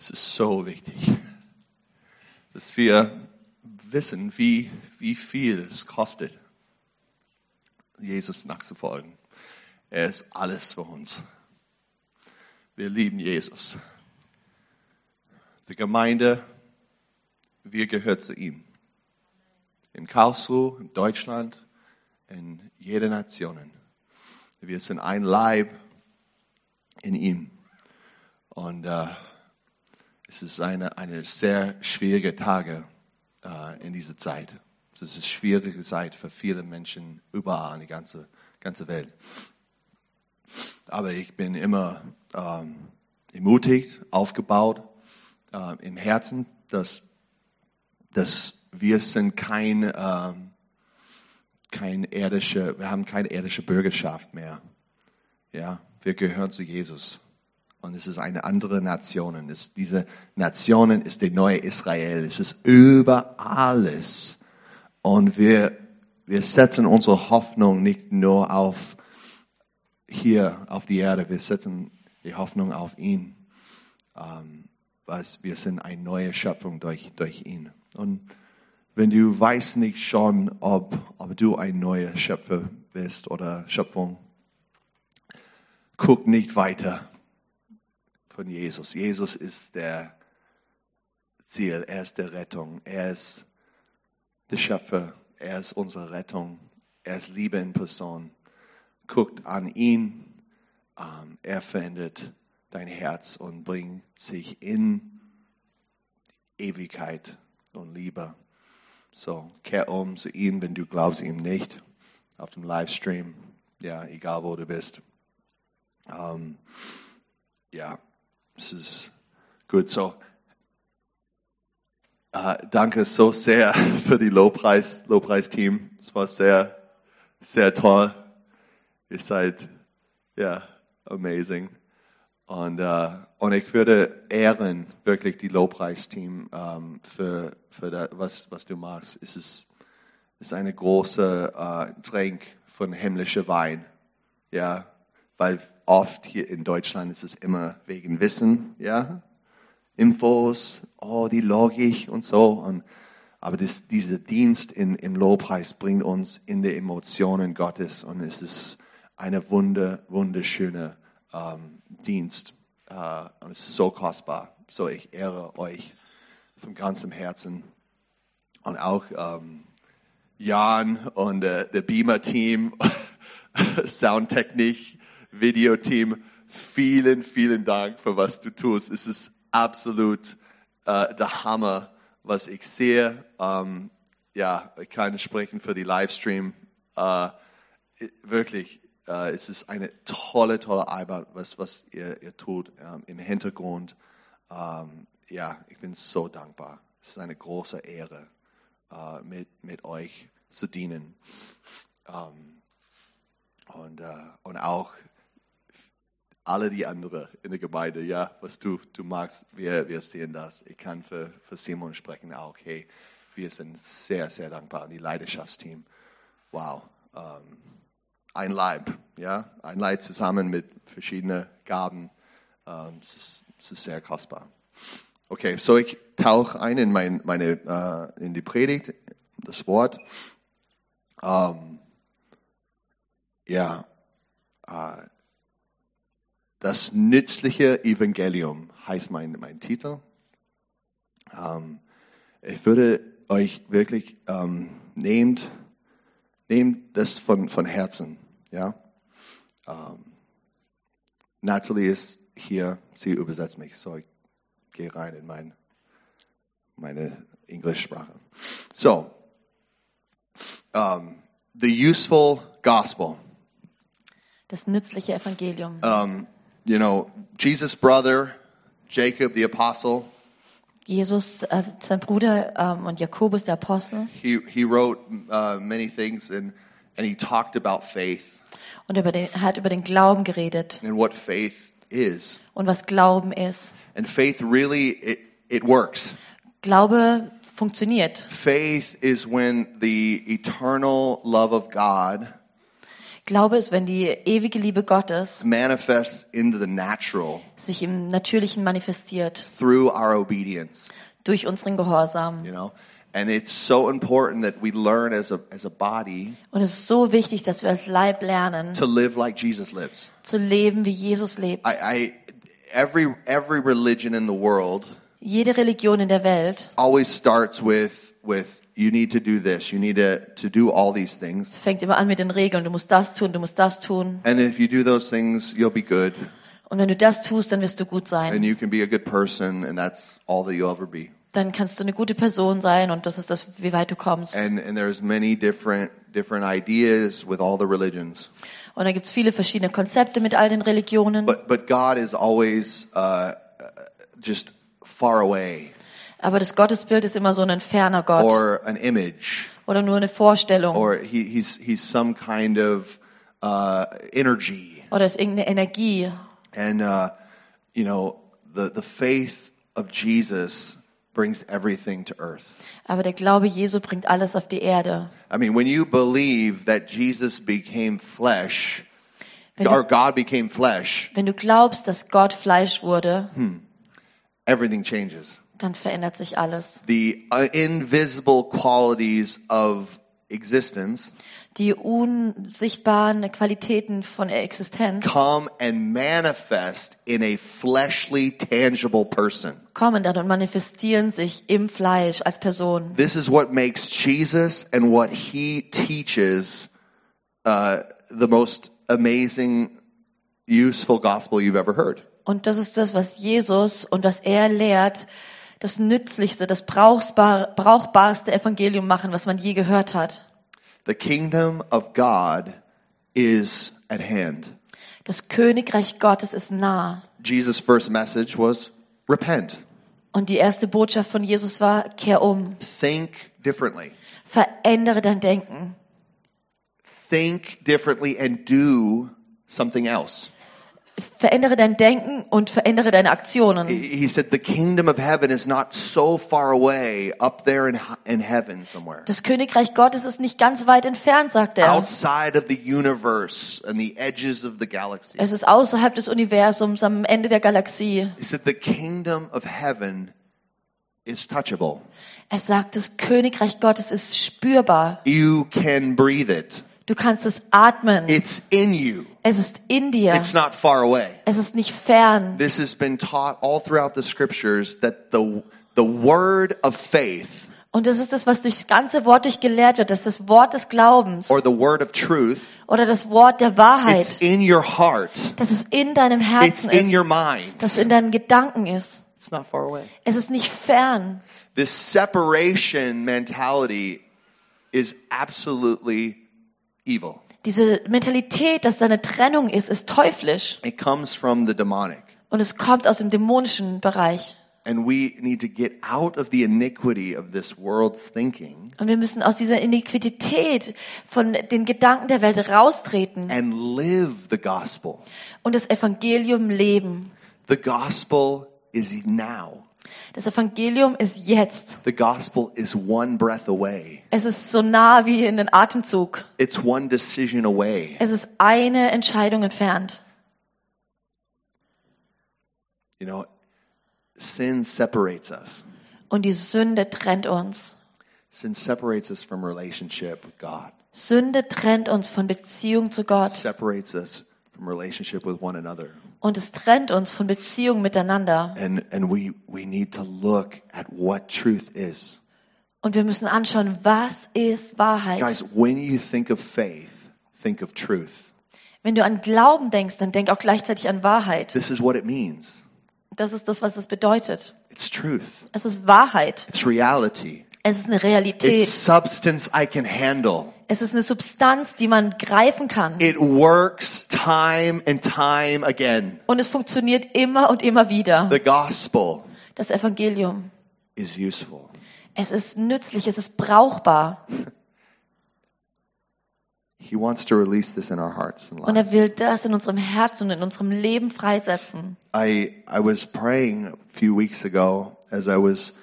Es ist so wichtig, dass wir wissen, wie, wie viel es kostet, Jesus nachzufolgen. Er ist alles für uns. Wir lieben Jesus. Die Gemeinde, wir gehören zu ihm. In Karlsruhe, in Deutschland, in jeder Nation. Wir sind ein Leib in ihm. Und äh, es ist eine, eine sehr schwierige Tage äh, in dieser Zeit. Es ist eine schwierige Zeit für viele Menschen überall in der ganzen ganze Welt. Aber ich bin immer ähm, ermutigt, aufgebaut äh, im Herzen, dass, dass wir sind kein, ähm, kein irdische, wir haben keine irdische Bürgerschaft mehr. Ja, wir gehören zu Jesus. Und es ist eine andere Nation. Es, diese Nationen ist die neue Israel. Es ist über alles. Und wir, wir setzen unsere Hoffnung nicht nur auf hier auf die Erde. Wir setzen die Hoffnung auf ihn. Ähm, was, wir sind eine neue Schöpfung durch, durch ihn. Und wenn du weißt nicht schon, ob, ob du ein neuer Schöpfer bist oder Schöpfung, guck nicht weiter von Jesus. Jesus ist der Ziel, er ist der Rettung, er ist der Schöpfer, er ist unsere Rettung, er ist Liebe in Person. Guckt an ihn, ähm, er verändert dein Herz und bringt sich in Ewigkeit und Liebe. So, kehr um zu ihm, wenn du glaubst ihm nicht, auf dem Livestream, ja, egal wo du bist. Ähm, ja, es ist gut so. Äh, danke so sehr für die Lobpreis, Lobpreisteam. Es war sehr, sehr toll. Ihr seid, ja, amazing. Und, uh, und ich würde ehren wirklich die Lobpreisteam um, ähm, für, für das, was, was du machst. Es ist, es ist eine große uh, Trink von himmlischer Wein. Ja, weil oft hier in Deutschland ist es immer wegen Wissen, ja, Infos, oh, die Logik und so. Und, aber das, dieser Dienst in, im Lobpreis bringt uns in die Emotionen Gottes und es ist eine wunder, wunderschöne ähm, Dienst. Äh, und es ist so kostbar. So, ich ehre euch von ganzem Herzen. Und auch ähm, Jan und äh, der Beamer-Team, Soundtechnik, Videoteam, vielen, vielen Dank für was du tust. Es ist absolut äh, der Hammer, was ich sehe. Ähm, ja, ich kann sprechen für die Livestream. Äh, wirklich, äh, es ist eine tolle, tolle Arbeit, was, was ihr, ihr tut ähm, im Hintergrund. Ähm, ja, ich bin so dankbar. Es ist eine große Ehre, äh, mit, mit euch zu dienen. Ähm, und, äh, und auch alle die anderen in der Gemeinde, ja, was du, du magst, wir, wir sehen das. Ich kann für, für Simon sprechen auch, hey, wir sind sehr, sehr dankbar. Und die Leidenschaftsteam, wow. Ähm, ein Leib, ja, ein Leib zusammen mit verschiedenen Gaben. Ähm, es, ist, es ist sehr kostbar. Okay, so ich tauche ein in mein, meine, äh, in die Predigt, das Wort. Ähm, ja, äh, das nützliche Evangelium heißt mein, mein Titel. Ähm, ich würde euch wirklich ähm, nehmt, nehmt das von, von Herzen. Ja? Ähm, Natalie ist hier, sie übersetzt mich, so ich gehe rein in mein, meine Englischsprache. So, um, the useful gospel. Das nützliche Evangelium. Um, you know, Jesus' brother, Jacob the apostle. Jesus, äh, sein Bruder ähm, und Jakobus der Apostel. He he wrote uh, many things and and he talked about faith. Und über den, hat über den Glauben geredet. And what faith is. Und was Glauben ist. And faith really it it works. Glaube funktioniert. Faith is when the eternal love of God Glaube ist, wenn die ewige Liebe Gottes manifests into the natural sich im Natürlichen manifestiert through our obedience, durch unseren Gehorsam. you know? And it's so important that we learn as a, as a body Und es ist so wichtig, dass wir als Leib lernen, to live like Jesus lives. zu leben, wie Jesus lebt. I, I every every religion in the world Jede Religion in der Welt always starts with with you need to do this, you need to to do all these things. fängt immer an mit den Regeln. Du musst das tun, du musst das tun. And if you do those things, you'll be good Und wenn du das tust, dann wirst du gut sein. and you can be a good person and that's all that you'll ever be. Dann kannst du eine gute Person sein und das ist das, wie weit du kommst. And and there's many different different ideas with all the religions. Und da gibt's viele verschiedene Konzepte mit all den Religionen. But but God is always uh, uh, just far away Aber das Gottesbild ist immer so ein ferner Gott or an image oder nur eine Vorstellung or he, he's he's some kind of uh, energy oder ist irgendeine Energie. and uh, you know the the faith of Jesus brings everything to earth. Aber der Glaube Jesu bringt alles auf die Erde. I mean, when you believe that Jesus became flesh, Wenn or du, God became flesh, wenn du glaubst, dass Gott Fleisch wurde, everything changes. dann verändert sich alles. The uh, invisible qualities of existence Die unsichtbaren Qualitäten von der Existenz come and manifest in a fleshly, tangible person. kommen dann und manifestieren sich im Fleisch als Person. This is what makes Jesus and what he teaches uh, the most amazing, useful gospel you've ever heard. Und das ist das, was Jesus und was er lehrt, das nützlichste, das brauchbar, brauchbarste Evangelium machen, was man je gehört hat. The kingdom of God is at hand. Das Königreich Gottes ist nah. Jesus' first message was repent, Und die erste Botschaft von Jesus war, kehr um, think differently. verändere dein Denken, Think differently and do something else. Verändere dein Denken und verändere deine Aktionen. He said the kingdom of heaven is not so far away up there in, in heaven somewhere. Das Königreich Gottes ist nicht ganz weit entfernt, sagt er. Outside of the universe and the edges of the galaxy. Es ist außerhalb des Universums, am Ende der Galaxie. He said the kingdom of heaven is touchable. Er sagt, das Königreich Gottes ist spürbar. You can breathe it. Du kannst es atmen. It's in you. Es ist in dir. It's not far away. Es ist nicht fern. This has been taught all throughout the scriptures that the the word of faith Und das ist das, was durchs ganze Wort durchgelehrt wird. Das ist das Wort des Glaubens or the word of truth, oder das Wort der it's Wahrheit, in your heart. dass es in deinem It's Herzen in your ist, mind. dass es in deinen Gedanken ist. It's not far away. Es ist nicht fern. This separation mentality is absolutely evil. Diese Mentalität, dass da eine Trennung ist, ist teuflisch. It comes from the demonic. Und es kommt aus dem dämonischen Bereich. And we need to get out of the iniquity of this world's thinking Und wir müssen aus dieser Iniquität von den Gedanken der Welt raustreten and live the gospel. und das Evangelium leben. The gospel is now. Das Evangelium ist jetzt. The gospel is one breath away. Es ist so nah wie in den Atemzug. It's one decision away. Es ist eine Entscheidung entfernt. You know, sin separates us. Und die Sünde trennt uns. Sin separates us from relationship with God. Sünde trennt uns von Beziehung zu Gott. Separates us from relationship with one another. Und es trennt uns von Beziehung miteinander. And and we we need to look at what truth is. Und wir müssen anschauen, was ist Wahrheit. Guys, when you think of faith, think of truth. Wenn du an Glauben denkst, dann denk auch gleichzeitig an Wahrheit. This is what it means. Das ist das, was es bedeutet. It's truth. Es ist Wahrheit. It's reality. Es ist eine Realität. It's substance I can handle. Es ist eine Substanz, die man greifen kann. It works time and time again. Und es funktioniert immer und immer wieder. The gospel Das Evangelium. is useful. Es ist nützlich, es ist brauchbar. He wants to release this in our hearts and Und lives. er will das in unserem Herzen und in unserem Leben freisetzen. I I was praying a few weeks ago as I was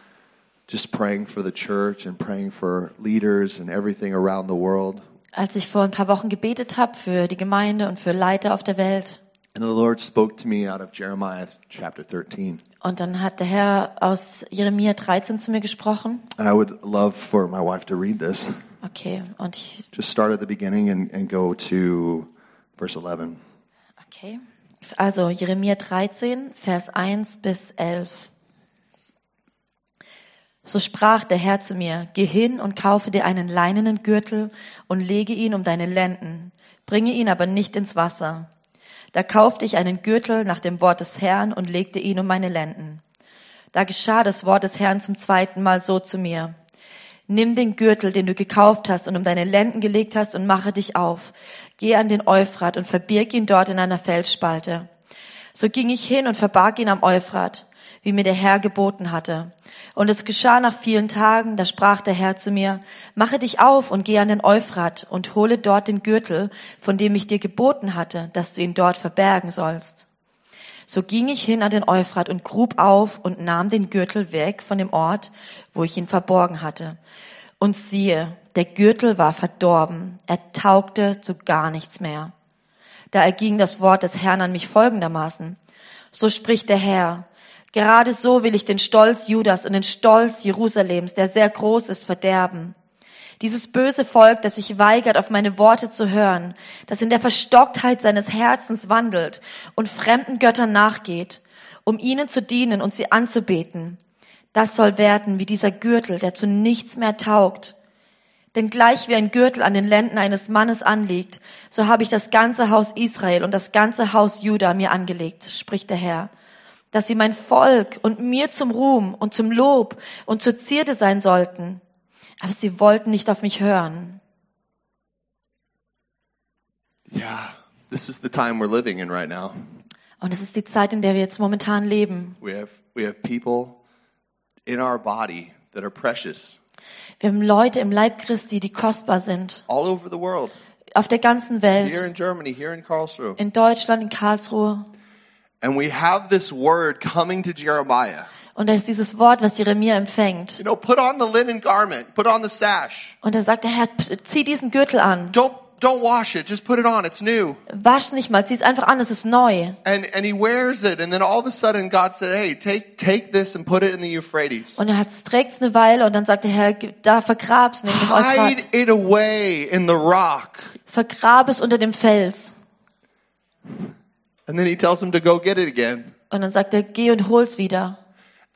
just praying for the church and praying for leaders and everything around the world. als ich vor ein paar Wochen gebetet habe für die Gemeinde und für Leiter auf der Welt. And the Lord spoke to me out of Jeremiah chapter 13. Und dann hat der Herr aus Jeremia 13 zu mir gesprochen. And I would love for my wife to read this. Okay, und ich, Just start at the beginning and, and go to verse 11. okay. Also Jeremia 13, Vers 1 bis 11. So sprach der Herr zu mir, geh hin und kaufe dir einen leinenen Gürtel und lege ihn um deine Lenden, bringe ihn aber nicht ins Wasser. Da kaufte ich einen Gürtel nach dem Wort des Herrn und legte ihn um meine Lenden. Da geschah das Wort des Herrn zum zweiten Mal so zu mir. Nimm den Gürtel, den du gekauft hast und um deine Lenden gelegt hast und mache dich auf. Geh an den Euphrat und verbirg ihn dort in einer Felsspalte. So ging ich hin und verbarg ihn am Euphrat, wie mir der Herr geboten hatte. Und es geschah nach vielen Tagen, da sprach der Herr zu mir, mache dich auf und geh an den Euphrat und hole dort den Gürtel, von dem ich dir geboten hatte, dass du ihn dort verbergen sollst. So ging ich hin an den Euphrat und grub auf und nahm den Gürtel weg von dem Ort, wo ich ihn verborgen hatte. Und siehe, der Gürtel war verdorben, er taugte zu gar nichts mehr. Da erging das Wort des Herrn an mich folgendermaßen. So spricht der Herr, gerade so will ich den Stolz Judas und den Stolz Jerusalems, der sehr groß ist, verderben. Dieses böse Volk, das sich weigert, auf meine Worte zu hören, das in der Verstocktheit seines Herzens wandelt und fremden Göttern nachgeht, um ihnen zu dienen und sie anzubeten, das soll werden wie dieser Gürtel, der zu nichts mehr taugt. Denn gleich wie ein Gürtel an den Lenden eines Mannes anliegt, so habe ich das ganze Haus Israel und das ganze Haus Juda mir angelegt, spricht der Herr, dass sie mein Volk und mir zum Ruhm und zum Lob und zur Zierde sein sollten aber sie wollten nicht auf mich hören. Yeah, this is the time we're living in right now. Und es ist die Zeit, in der wir jetzt momentan leben. We have we have people in our body that are precious Wir haben Leute im Leib Christi, die kostbar sind, all over the world. auf der ganzen Here Welt, in Germany, here in Karlsruhe. in Deutschland, in Karlsruhe. And we have this word coming to Jeremiah. Und da ist dieses Wort, was Jeremia empfängt. You know, put on the linen garment, put on the sash. Und da sagt der Herr, zieh diesen Gürtel an. Don't don't wash it, just put it on. It's new. Wasch nicht mal, zieh es einfach an, es ist neu. And and he wears it, and then all of a sudden God said, Hey, take take this and put it in the Euphrates. Und er hat trägt's eine Weile und dann sagt der Herr, da vergrab's dem Hide Euphrat. it away in the rock. Vergrab es unter dem Fels. And then he tells him to go get it again. Und dann sagt er, geh und hol's wieder.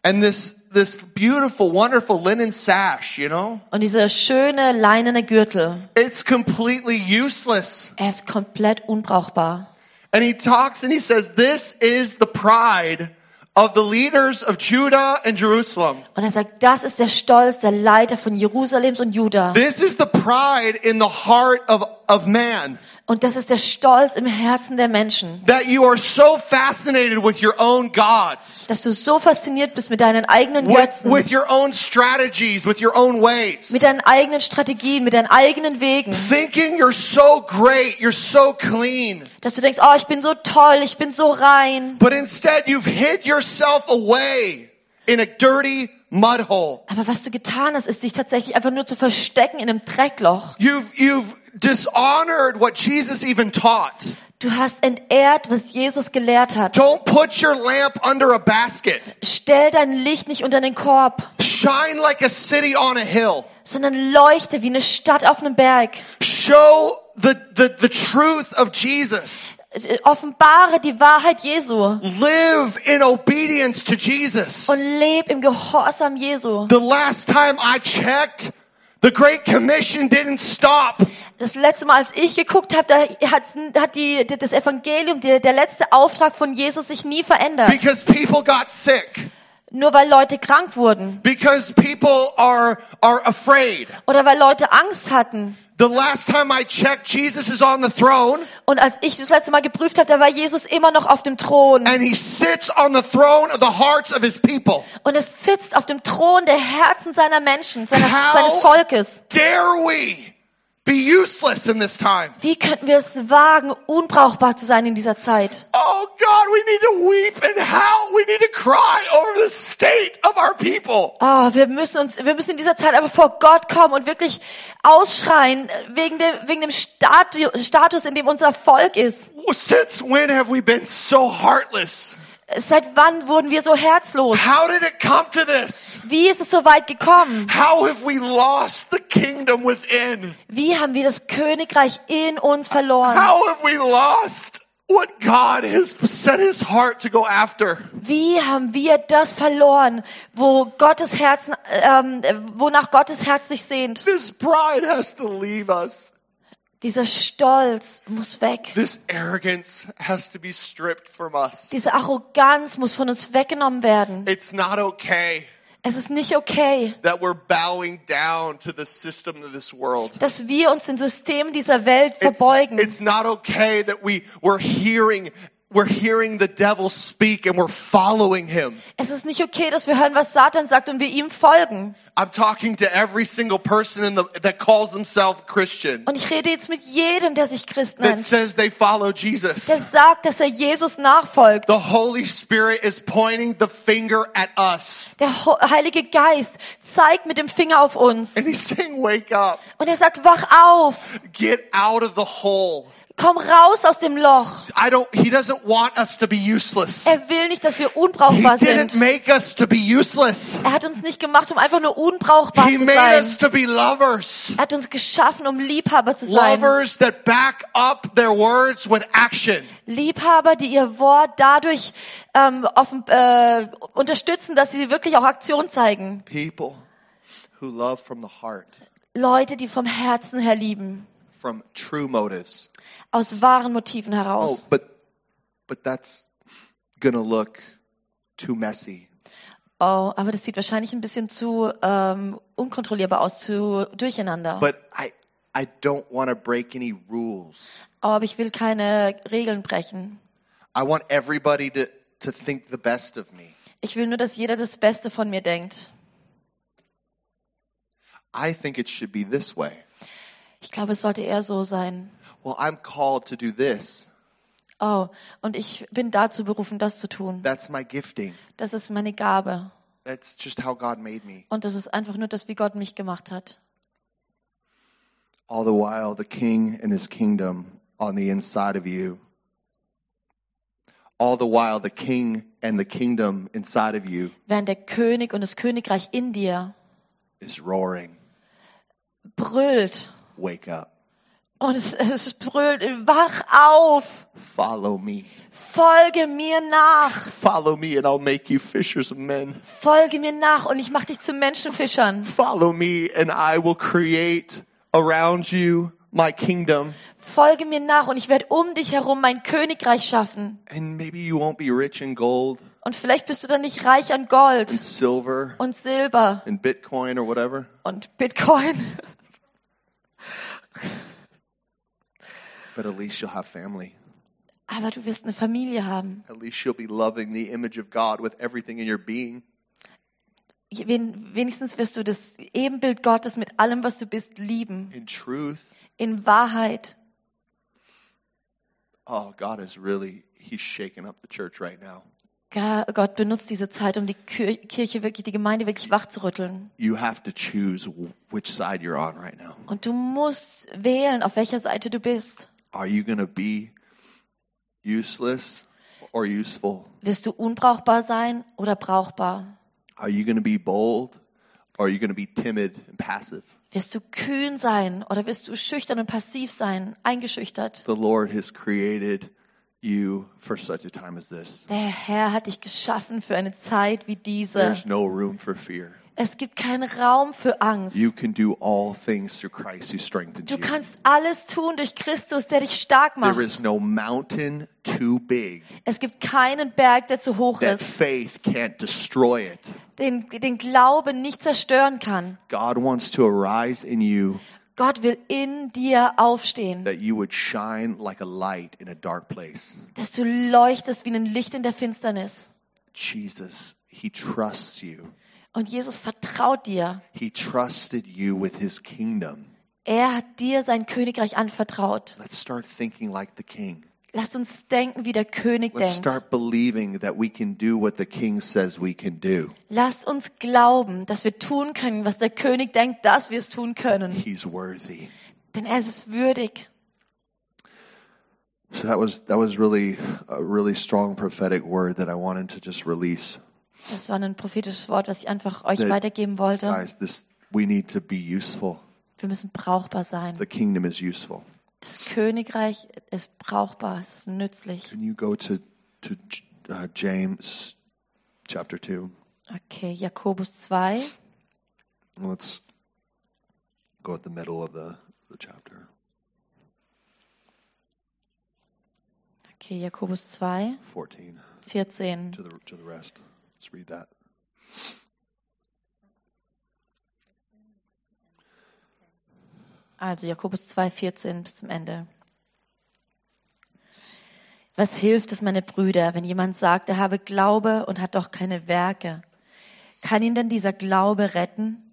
And this this beautiful, wonderful linen sash, you know, Und dieser schöne leinene Gürtel, it's completely useless. er ist komplett unbrauchbar. And he talks and he says, This is the pride of the leaders of Judah and Jerusalem. Und er sagt, das ist der Stolz der Leiter von Jerusalems und Juda. This is the pride in the heart of, of man. Und das ist der Stolz im Herzen der Menschen. That you are so fascinated with your own gods, Dass du so fasziniert bist mit deinen eigenen with, Götzen, with your own strategies, with your own ways. mit deinen eigenen Strategien, mit deinen eigenen Wegen. Thinking you're so great, you're so clean. Dass du denkst, oh, ich bin so toll, ich bin so rein. But instead you've hid yourself away in a dirty mud hole. Aber was du getan hast, ist dich tatsächlich einfach nur zu verstecken in einem Dreckloch. You've, you've dishonored what Jesus even taught. Du hast entehrt, was Jesus gelehrt hat. Don't put your lamp under a basket. Stell dein Licht nicht unter den Korb, Shine like a city on a hill. sondern leuchte wie eine Stadt auf einem Berg. Show the, the, the truth of Jesus. Offenbare die Wahrheit Jesu Live in obedience to Jesus. und leb im Gehorsam Jesu. The last time I checked, the Great Commission didn't stop. Das letzte Mal, als ich geguckt habe, da hat, hat die, das Evangelium, der, der letzte Auftrag von Jesus sich nie verändert. Because people got sick. Nur weil Leute krank wurden Because people are, are afraid. oder weil Leute Angst hatten. The last time I checked, Jesus is on the throne Und als ich das letzte Mal geprüft habe, da war Jesus immer noch auf dem Thron. and he sits on the throne of the hearts of his people. Und es sitzt auf dem Thron der Herzen seiner Menschen, seiner, seines Volkes. dare we be useless in this time? Wie könnten wir es wagen, unbrauchbar zu sein in dieser Zeit? Oh God, we need to weep and howl. We need to cry over the state of our people. Oh, wir müssen uns, wir müssen in dieser Zeit aber vor Gott kommen und wirklich ausschreien wegen dem, wegen dem Statu Status, in dem unser Volk ist. Since when have we been so heartless? Seit wann wurden wir so herzlos? How did it come to this? Wie ist es so weit gekommen? How have we lost the kingdom within? Wie haben wir das Königreich in uns verloren? How have we lost what God has set his heart to go after? Wie haben wir das verloren, wo Gottes Herzen, ähm, wonach Gottes Herz sich sehnt? This pride has to leave us. Dieser Stolz muss weg. This arrogance has to be stripped from us. Diese Arroganz muss von uns weggenommen werden. It's not okay Es ist nicht okay, that we're bowing down to the system of this world. dass wir uns den Systemen dieser Welt It's, verbeugen. it's not okay that we, we're hearing we're hearing the devil speak and we're following him. Es ist nicht okay, dass wir hören, was Satan sagt und wir ihm folgen. I'm talking to every single person in the, that calls themselves Christian, Und ich rede jetzt mit jedem, der sich Christ that nennt, says they follow Jesus. der sagt, dass er Jesus nachfolgt. The Holy Spirit is pointing the finger at us. Der Heilige Geist zeigt mit dem Finger auf uns. And he's saying, wake up, Und er sagt, wach auf, get out of the hole. Komm raus aus dem Loch. I don't, he doesn't want us to be useless. Er will nicht, dass wir He unbrauchbar didn't sind. make us to be useless. Er hat uns nicht gemacht, um einfach nur unbrauchbar He zu made sein. us to be lovers. Er hat uns geschaffen, um Liebhaber zu sein. Lovers that back up their words with action. Liebhaber, die ihr Wort dadurch ähm, offen, äh, unterstützen, dass sie wirklich auch Aktion zeigen. People who love from the heart, Leute, die vom Herzen her lieben, from true motives. Aus wahren Motiven Oh, heraus. but, but that's gonna look too messy. Oh, aber das sieht wahrscheinlich ein bisschen zu ähm, unkontrollierbar aus, zu durcheinander. But I, I don't want to break any rules. Oh, aber ich will keine Regeln brechen. I want everybody to, to think the best of me. Ich will nur, dass jeder das Beste von mir denkt. I think it should be this way. Ich glaube, es sollte eher so sein. Well, I'm called to do this. Oh, und ich bin dazu berufen, das zu tun. That's my gifting. Das ist meine Gabe. That's just how God made me. Und das ist einfach nur das, wie Gott mich gemacht hat. All the while, the king and his kingdom on the inside of you. All the while, the king and the kingdom inside of you Während der König und das Königreich in dir is roaring. brüllt Wake up. Und es, es brüllt, wach auf, Follow me. folge mir nach, Follow me, and I'll make you fishers of men. folge mir nach und ich mache dich zu Menschenfischern. Follow me, and I will create around you my kingdom. Folge mir nach und ich werde um dich herum mein Königreich schaffen. And maybe you won't be rich in gold Und vielleicht bist du dann nicht reich an and Gold silver und Silber and Bitcoin or whatever, und Bitcoin, but at least you'll have family. aber du wirst eine Familie haben. At least you'll be loving the image of God with everything in your being. Wen- Wenigstens wirst du das Ebenbild Gottes mit allem, was du bist, lieben. In truth, In Wahrheit. oh, God is really, He's shaking up the church right now. Gott benutzt diese Zeit, um die Kir- Kirche wirklich, die Gemeinde wirklich wach zu rütteln. You have to choose wh- which side you're on right now. Und du musst wählen, auf welcher Seite du bist. Are you going to be useless or useful? Wirst du unbrauchbar sein oder brauchbar? Are you going to be bold or are you going to be timid and passive? Wirst du kühn sein oder wirst du schüchtern und passiv sein, eingeschüchtert? The Lord has created you for such a time as this. Der Herr hat dich geschaffen für eine Zeit wie diese. There's no room for fear. Es gibt keinen Raum für Angst. You can do all things through Christ who strengthens Du you. kannst alles tun durch Christus, der dich stark There macht. is no mountain too big Es gibt keinen Berg, der zu hoch that ist, faith can't destroy it. den, den Glauben nicht zerstören kann. God wants to arise in you Gott will in dir aufstehen, that you would shine like a light in a dark place. dass du leuchtest wie ein Licht in der Finsternis. Jesus, He trusts you. Und Jesus vertraut dir. He trusted you with His kingdom. Er hat dir sein Königreich anvertraut. Let's start thinking like the king. Lasst uns denken, wie der König Let's denkt. start believing that we can do what the king says we can do. Lasst uns glauben, dass wir tun können, was der König denkt, dass wir es tun können. He's worthy. Denn er ist würdig. So that was that was really a really strong prophetic word that I wanted to just release. Das war ein prophetisches Wort, was ich einfach euch weitergeben wollte. Guys, this we need to be useful. Wir müssen brauchbar sein. The kingdom is useful. Das Königreich ist brauchbar, es ist nützlich. Can you go to to uh, James chapter 2? Okay, Jakobus 2. Let's go at the middle of the, the chapter. Okay, Jakobus 2, 14 14. to the to the rest. Let's read that. Also Jakobus 2, 14 bis zum Ende. Was hilft es, meine Brüder, wenn jemand sagt, er habe Glaube und hat doch keine Werke? Kann ihn denn dieser Glaube retten?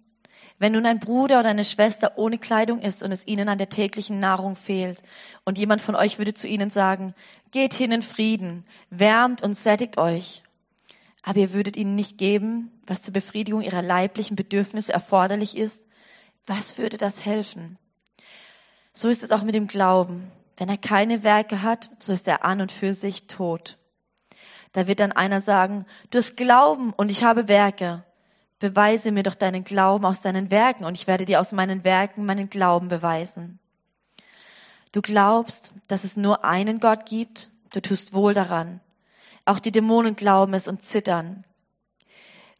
Wenn nun ein Bruder oder eine Schwester ohne Kleidung ist und es ihnen an der täglichen Nahrung fehlt und jemand von euch würde zu ihnen sagen, geht hin in Frieden, wärmt und sättigt euch. Aber ihr würdet ihnen nicht geben, was zur Befriedigung ihrer leiblichen Bedürfnisse erforderlich ist, was würde das helfen? So ist es auch mit dem Glauben. Wenn er keine Werke hat, so ist er an und für sich tot. Da wird dann einer sagen, du hast Glauben und ich habe Werke. Beweise mir doch deinen Glauben aus deinen Werken und ich werde dir aus meinen Werken meinen Glauben beweisen. Du glaubst, dass es nur einen Gott gibt, du tust wohl daran. Auch die Dämonen glauben es und zittern.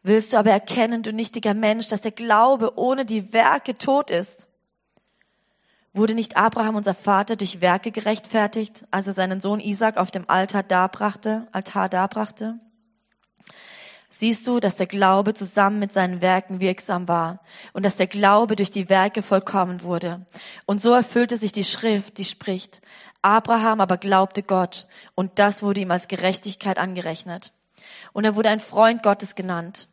Willst du aber erkennen, du nichtiger Mensch, dass der Glaube ohne die Werke tot ist? Wurde nicht Abraham, unser Vater, durch Werke gerechtfertigt, als er seinen Sohn Isaac auf dem Altar darbrachte, Altar darbrachte? Siehst du, dass der Glaube zusammen mit seinen Werken wirksam war und dass der Glaube durch die Werke vollkommen wurde. Und so erfüllte sich die Schrift, die spricht, Abraham aber glaubte Gott und das wurde ihm als Gerechtigkeit angerechnet. Und er wurde ein Freund Gottes genannt.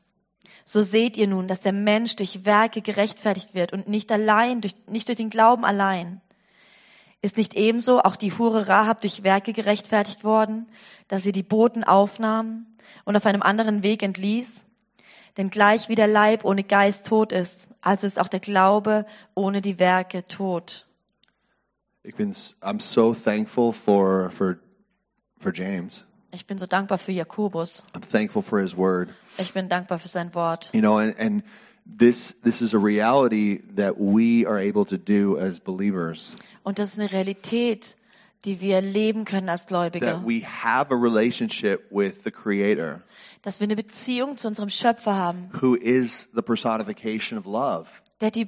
So seht ihr nun, dass der Mensch durch Werke gerechtfertigt wird und nicht allein, durch, nicht durch den Glauben allein. Ist nicht ebenso auch die Hure Rahab durch Werke gerechtfertigt worden, dass sie die Boten aufnahm und auf einem anderen Weg entließ? Denn gleich wie der Leib ohne Geist tot ist, also ist auch der Glaube ohne die Werke tot. Ich bin, I'm so thankful for, for, for James. Ich bin so dankbar für Jakobus. I'm thankful for his word. Ich bin dankbar für sein Wort. You know, and, and this, this is a reality that we are able to do as believers. Und das ist eine Realität, die wir leben können als Gläubige. That we have a relationship with the Creator, Dass wir eine Beziehung zu unserem Schöpfer haben, who is the personification of love. der die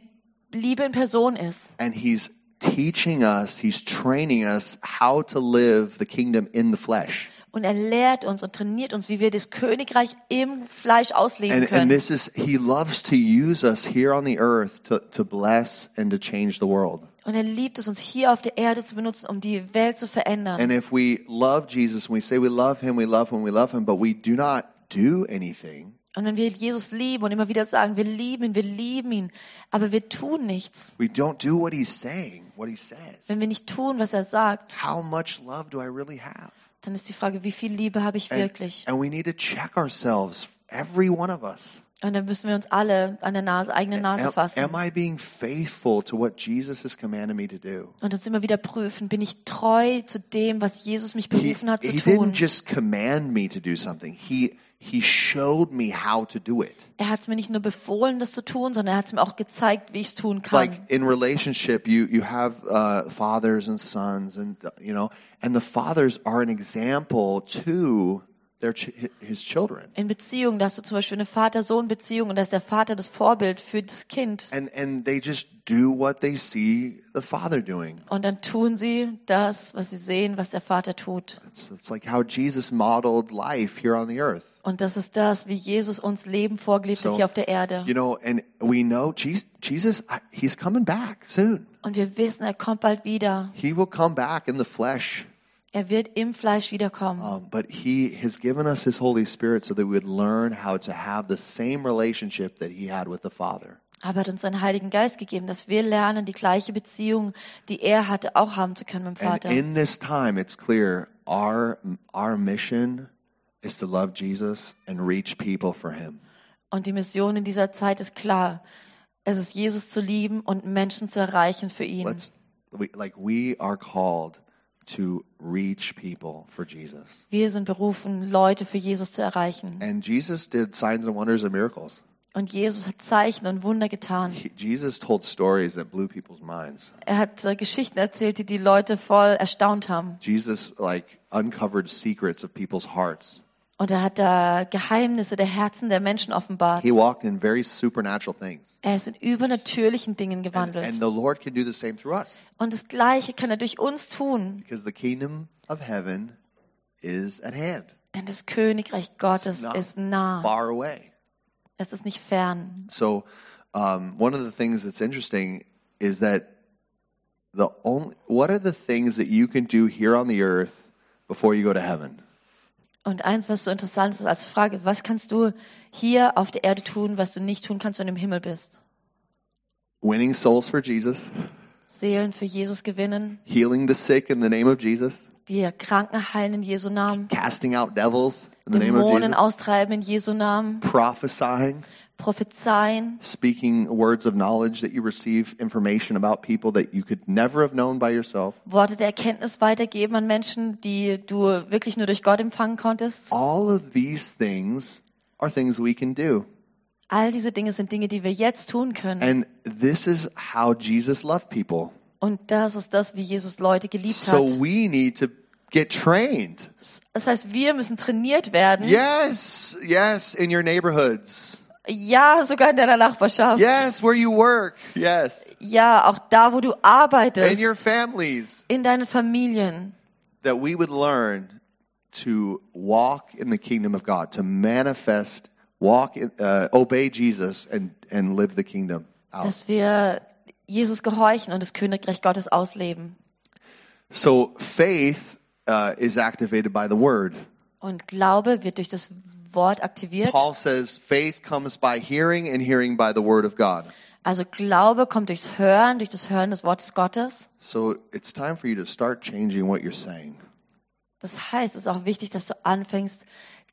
Liebe in Person ist. And He's teaching us, He's training us how to live the kingdom in the flesh. Und er lehrt uns und trainiert uns, wie wir das Königreich im Fleisch ausleben And, and können. this is, He loves to use us here on the earth to, to bless and to change the world. Und er liebt es, uns hier auf der Erde zu benutzen, um die Welt zu verändern. And if we love Jesus and we say we love him, we love him, we love him, but we do not do anything, Und wenn wir Jesus lieben und immer wieder sagen, wir lieben ihn, wir lieben ihn, aber wir tun nichts, we don't do what he's saying, what he says, wenn wir nicht tun, was er sagt, how much love do I really have? dann ist die Frage, wie viel Liebe habe ich And, wirklich? and we need to check ourselves, every one of us. Und dann müssen wir uns alle an der Nase, eigene Nase fassen am I being faithful to what Jesus has commanded me to do? und uns immer wieder prüfen, bin ich treu zu dem, was Jesus mich He, berufen hat zu he tun? didn't just command me to do something. He, he showed me how to do it. Er hat es mir nicht nur befohlen, das zu tun, sondern er hat es mir auch gezeigt, wie ich es tun kann. like in relationship you you have uh, fathers and sons and uh, you know and the fathers are an example to their his children In Beziehungen, da hast du zum Beispiel eine Vater-Sohn-Beziehung und da ist der Vater das Vorbild für das Kind. and and they just do what they see the father doing Und dann tun sie das, was sie sehen, was der Vater tut. it's, it's like how jesus modeled life here on the earth Und das ist das, wie Jesus uns Leben vorgelebt hat So, hier auf der Erde. you know and we know jesus, he's coming back soon Und wir wissen, er kommt bald wieder. he will come back in the flesh Er wird im Fleisch wiederkommen. Um, but he has given us his Holy Spirit so that we would learn how to have the same relationship that he had with the Father. Aber er hat uns seinen Heiligen Geist gegeben, dass wir lernen, die gleiche Beziehung, die er hatte, auch haben zu können mit dem And Vater. in this time, it's clear our our mission is to love Jesus and reach people for Him. Und die Mission in dieser Zeit ist klar. Es ist Jesus zu lieben und Menschen zu erreichen für ihn. Let's we, like we are called to reach people for Jesus. Wir sind berufen, Leute für Jesus zu erreichen. And Jesus did signs and wonders and miracles. Und Jesus hat Zeichen und Wunder getan. He, Jesus told stories that blew people's minds. Er hat äh, Geschichten erzählt, die die Leute voll erstaunt haben. Jesus like uncovered secrets of people's hearts. Und er hat da Geheimnisse der Herzen der Menschen offenbart. He walked in very supernatural things. Er ist in übernatürlichen Dingen And, gewandelt. and the Lord can do the same through us Und das Gleiche kann er durch uns tun. because the kingdom of heaven is at hand, Denn das Königreich Gottes ist nah. far away. Es ist nicht fern. So, um, one of the things that's interesting is that the only what are the things that you can do here on the earth before you go to heaven? Und eins, was so interessant ist als Frage, was kannst du hier auf der Erde tun, was du nicht tun kannst, wenn du im Himmel bist? Winning souls for Jesus, Seelen für Jesus gewinnen, healing the sick in the name of Jesus, die Kranken heilen in Jesu Namen, casting out devils in the name of Dämonen Jesus, austreiben in Jesu Namen, prophesying, prophezeien, speaking words of knowledge that you receive information about people that you could never have known by yourself. Worte der Erkenntnis weitergeben an Menschen, die du wirklich nur durch Gott empfangen konntest. All of these things are things we can do. All diese Dinge sind Dinge, die wir jetzt tun können. And this is how Jesus loved people. Und das ist das, wie Jesus Leute geliebt So hat. we need to get trained. Das heißt, wir müssen trainiert werden. Yes, yes, in your neighborhoods. Ja, sogar in deiner Nachbarschaft. Yes, where you work. Yes, Ja, auch da, wo du arbeitest. in your families. in deinen Familien. That we would learn to walk in the kingdom of God, to manifest, walk, in, uh, obey Jesus, and and live the kingdom out. Dass wir Jesus gehorchen und das Königreich Gottes ausleben. So faith uh, is activated by the word. Und Glaube wird durch das Wort aktiviert. Paul says faith comes by hearing, and hearing by the word of God. Also Glaube kommt durchs Hören, durch das Hören des Wortes Gottes. So it's time for you to start changing what you're saying. Das heißt, es ist auch wichtig, dass du anfängst,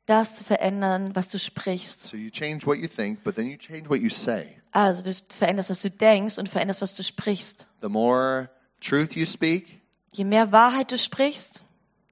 das zu verändern, was du sprichst. So you change what you think, but then you change what you say. Also du veränderst, was du denkst und veränderst, was du sprichst. The more truth you speak, Je mehr Wahrheit du sprichst,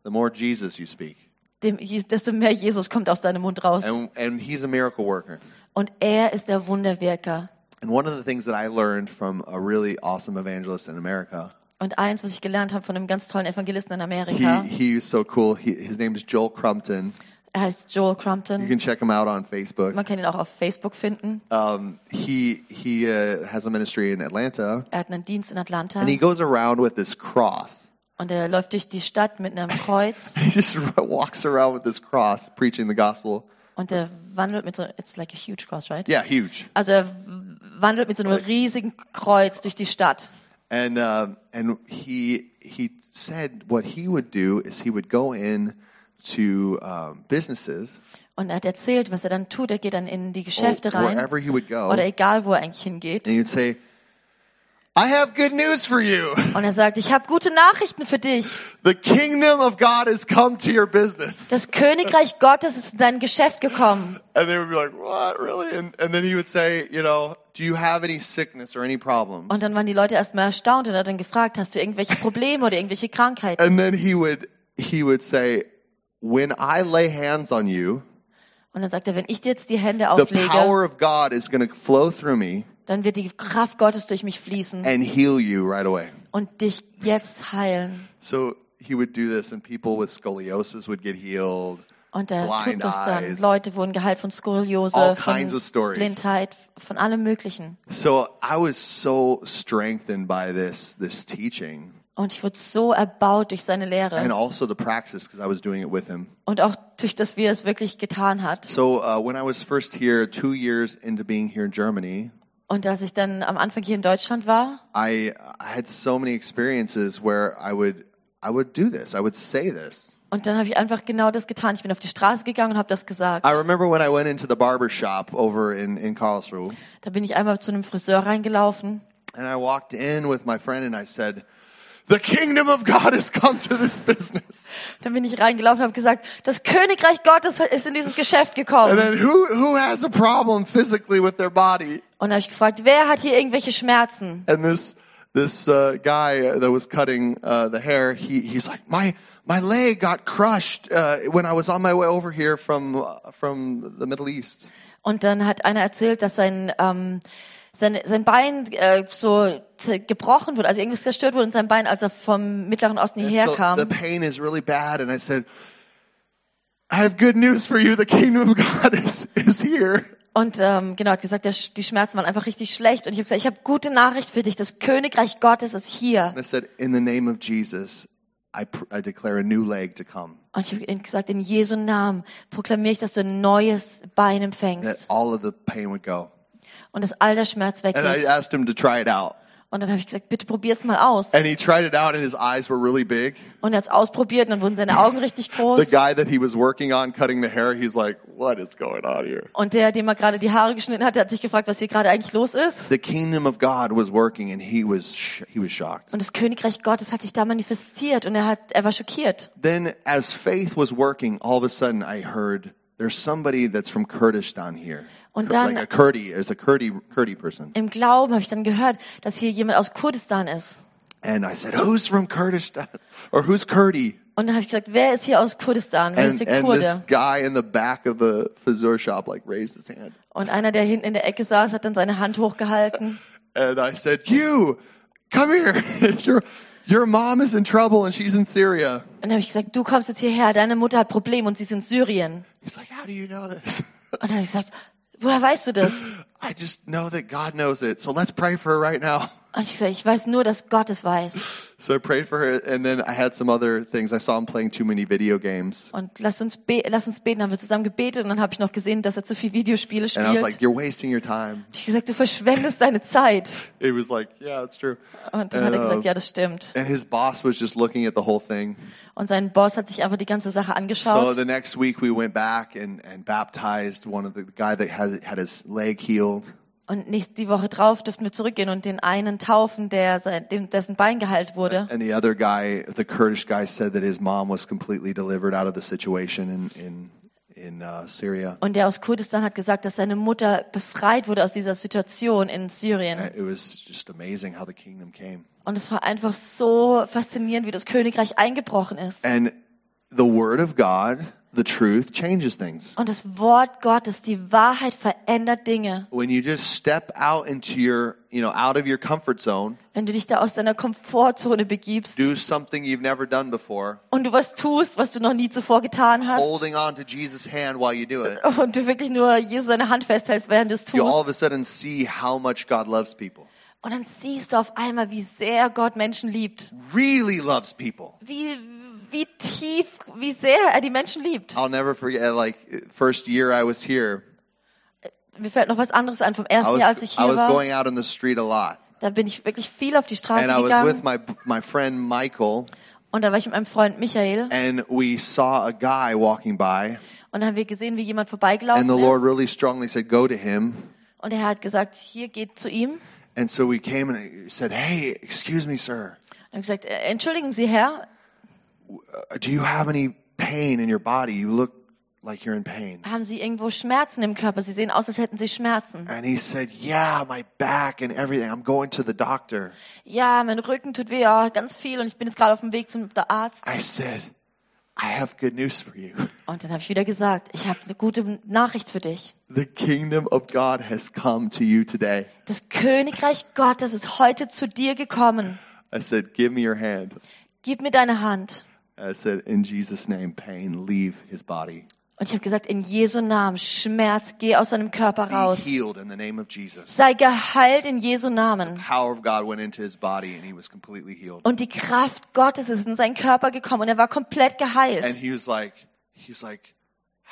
the more Jesus you speak. Dem, desto mehr Jesus kommt aus deinem Mund raus. And, and he's a miracle worker. Und er ist der Wunderwirker. And one of the things that I learned from a really awesome evangelist in America, Und eins, was ich gelernt habe von einem ganz tollen Evangelisten in he, Amerika, he was so cool. He, his name is Joel Crumpton. er heißt Joel You Crumpton. can check him out on Facebook. Man kann ihn auch auf Facebook finden. Um, he he uh, has a ministry in Atlanta, Er hat einen Dienst in Atlanta and he goes around with this cross. Und er läuft durch die Stadt mit einem Kreuz He just walks around with this cross, preaching the gospel. und er wandelt mit so, it's like a huge cross, right? Yeah, huge. Also er wandelt mit so einem riesigen Kreuz durch die Stadt. And um, and he he said what he would do is he would go in to um, businesses Und er hat erzählt, was er dann tut. Er geht dann in die or Geschäfte rein wherever he would go, oder and egal, wo er eigentlich hingeht. he'd say, "I have good news for you. Und er sagt, ich habe gute Nachrichten für dich. The kingdom of God has come to your business." Das Königreich Gottes ist in dein Geschäft gekommen. And they would be like, "What, really?" And and then he would say, "You know, do you have any sickness or any problems?" Und dann waren die Leute erstmal erstaunt und er hat dann gefragt, hast du irgendwelche Probleme oder irgendwelche Krankheiten? And then he would he would say, "When I lay hands on you, Und dann sagt er, wenn ich dir jetzt die Hände the auflege, power of God is going to flow through me dann wird die Kraft Gottes durch mich fließen and heal you right away." und dich jetzt heilen. So he would do this, and people with scoliosis would get healed. Und er Blind tut das dann. eyes. Leute wurden geheilt von Skoliose, All von kinds of stories. Blindheit, von allem Möglichen. So I was so strengthened by this this teaching Und ich wurde so erbaut durch seine and Lehre also the practice because I was doing it with him. und auch durch das, wie er es wirklich getan hat. So uh, when I was first here, two years into being here in Germany, Und als ich dann am Anfang hier in Deutschland war, I, had so many experiences where I would I would do this. I would say this. Und dann habe ich einfach genau das getan. Ich bin auf die Straße gegangen und habe das gesagt. I remember when I went into the barber shop over in, in Karlsruhe, Da bin ich einmal zu einem Friseur reingelaufen and I walked in with my friend and I said, The kingdom of God has come to this business. Dann bin ich reingelaufen und habe gesagt, das Königreich Gottes ist in dieses Geschäft And gekommen. then who, who has a problem physically with their body? Und habe ich gefragt, wer hat hier irgendwelche Schmerzen? And this, this uh, guy that was cutting uh, the hair, he, he's like, my, my leg got crushed uh, when I was on my way over here from, uh, from the Middle East. Und dann hat einer erzählt, dass sein, ähm, sein, sein Bein äh, so gebrochen wurde, also irgendwas zerstört wurde in seinem Bein, als er vom Mittleren Osten hierher so kam. the pain is really bad. And I said, I have good news for you. The kingdom of God is, is here. Und ähm, genau, hat gesagt, der, die Schmerzen waren einfach richtig schlecht. Und ich habe gesagt, ich habe gute Nachricht für dich. Das Königreich Gottes ist hier. And I said, in the name of Jesus, I, I declare a new leg to come. Und ich habe gesagt, in Jesu Namen proklamiere ich, dass du ein neues Bein That empfängst all of the pain would go. Und dass all der Schmerz And I weggeht. asked him to try it out. Und dann habe ich gesagt, bitte probier's mal aus. And he tried it out and his eyes were really big. Und er hat's ausprobiert und dann wurden seine Augen richtig The groß. guy that he was working on cutting the hair, he's like, what is going on here? Und der, dem er gerade die Haare geschnitten hat, der hat sich gefragt, was hier gerade eigentlich los ist. The kingdom of God was working and he was, sh- he was shocked. Und das Königreich Gottes hat sich da manifestiert und er hat, er war schockiert. Then as faith was working, all of a sudden I heard there's somebody that's from Kurdistan here. Und dann- like a Kurdi, Kurdi, Kurdi. Im Glauben habe ich dann gehört, dass hier jemand aus Kurdistan ist. And I said, who's from Kurdistan? Or who's Kurdi? Und dann habe ich gesagt, wer ist hier aus Kurdistan? Wer ist And, der and this Kurde? guy in the back of the fazur shop like raised his hand. Und einer, der hinten in der Ecke saß, hat dann seine Hand hochgehalten. And I said, you, come here. your, your mom is in trouble and she's in Syria. Und dann habe ich gesagt, du kommst jetzt hierher, deine Mutter hat Probleme und sie ist in Syrien. He's like, how do you know this? Und dann habe ich gesagt, woher weißt du das? I just know that God knows it. So let's pray for her right now. Und ich gesagt, ich weiß nur, dass Gott es weiß. So I prayed for her, and then I had some other things. I saw him playing too many video games, Und lass uns, be lass uns beten. Dann haben wir zusammen gebetet und dann habe ich noch gesehen, dass er zu viel Videospiele and I was spielt. like, "You're wasting your time." ich gesagt, du verschwendest deine Zeit. It was like, "Yeah, that's true." Und dann hat er And, gesagt, uh, ja, das stimmt. And his boss was just looking at the whole thing. Und sein Boss hat sich einfach die ganze Sache So angeschaut. the next week we went back and, and baptized one of the, the guy that has had his leg healed. Und nächste die Woche drauf durften wir zurückgehen und den einen taufen, der sein, dessen Bein geheilt wurde. And the other guy, the Kurdish guy, said that his mom was completely delivered out of the situation in in in uh, Syria. Und der aus Kurdistan hat gesagt, dass seine Mutter befreit wurde aus dieser Situation in Syrien. It was just amazing how the kingdom came. Und es war einfach so faszinierend, wie das Königreich eingebrochen ist. And the word of God, the truth, changes things. Und das Wort Gottes, die Wahrheit verändert Dinge. When you just step out into your, you know, out of your comfort zone, Wenn du dich da aus deiner Komfortzone begibst do something you've never done before, und du was tust, was du noch nie zuvor getan hast holding on to Jesus' hand while you do it, und du wirklich nur Jesus seine Hand festhältst, während du es you all of a tust. sudden see how much God loves people. Und dann siehst du auf einmal, wie sehr Gott Menschen liebt. Really loves people. Wie, wie tief, wie sehr er die Menschen liebt. I'll never forget, like, first year I was here, Mir fällt noch was anderes ein vom I ersten Jahr, als was, ich I hier was war. going out on the street a lot. Da bin ich wirklich viel auf die Straße And I was with gegangen. my, my friend Michael, Und da war ich mit meinem Freund Michael. and we saw a guy walking by, Und dann haben wir gesehen, wie jemand vorbeigelaufen and the Lord ist. really strongly said, Go to him. Und er hat gesagt, hier geht zu ihm. And so we came and said, Hey, excuse me, sir. Und ich gesagt, äh, entschuldigen Sie, Herr, Uh, Do you have any pain in your body? You look like you're in pain. haben Sie irgendwo Schmerzen im Körper? Sie sehen aus, als hätten Sie Schmerzen. And he said, Yeah, my back and everything. I'm going to the doctor. Ja, mein Rücken tut weh, ja, ganz viel. Und ich bin jetzt gerade auf dem Weg zum Arzt. I said, I have good news for you. Und dann habe ich wieder gesagt, ich habe eine gute Nachricht für dich. The kingdom of God has come to you today. Das Königreich Gottes ist heute zu dir gekommen. I said, Give me your hand. Gib mir deine Hand. I said, In Jesus' name, pain, leave his body. Und ich habe gesagt, in Jesu Namen, Schmerz, geh aus deinem Körper raus. healed in the name of Jesus. Sei geheilt in Jesu Namen. And. Und die Kraft Gottes ist in seinen Körper gekommen und er war komplett And geheilt. he was like, he's like,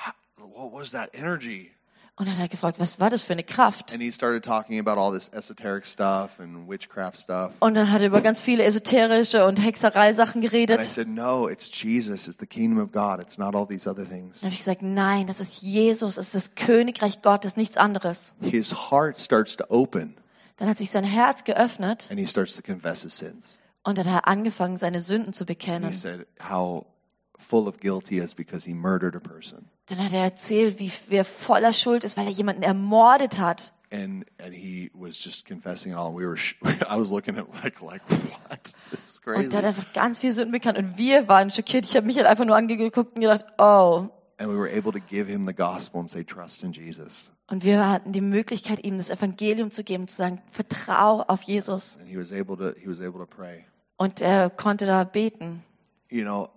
"How- what was that energy? Und dann hat er gefragt, was war das für eine Kraft? And he started talking about all this esoteric stuff and witchcraft stuff. Und dann hat er über ganz viele esoterische und Hexerei-Sachen And I geredet. said, No, it's Jesus. It's the kingdom of God. It's not all these other things. Dann habe ich gesagt, nein, das ist Jesus, das ist das Königreich Gottes, nichts anderes. His heart starts to open Dann hat sich sein Herz geöffnet and he starts to confess his sins. und dann hat er angefangen, seine Sünden zu And he bekennen. said how full of guilt he is because he murdered a person. Dann hat er erzählt, wie er voller Schuld ist, weil er jemanden ermordet hat. And and he was just confessing it all. We were, I was looking at like like what? This is crazy. Und der hat einfach ganz viel Sünden bekannt. Und wir waren schockiert. Ich habe mich halt einfach nur angeguckt und gedacht, oh. And we were able to give him the gospel and say, trust in Jesus. Und wir hatten die Möglichkeit, ihm das Evangelium zu geben, zu sagen, vertrau auf Jesus. And he was able to he was able to pray. Und er konnte da beten. You know,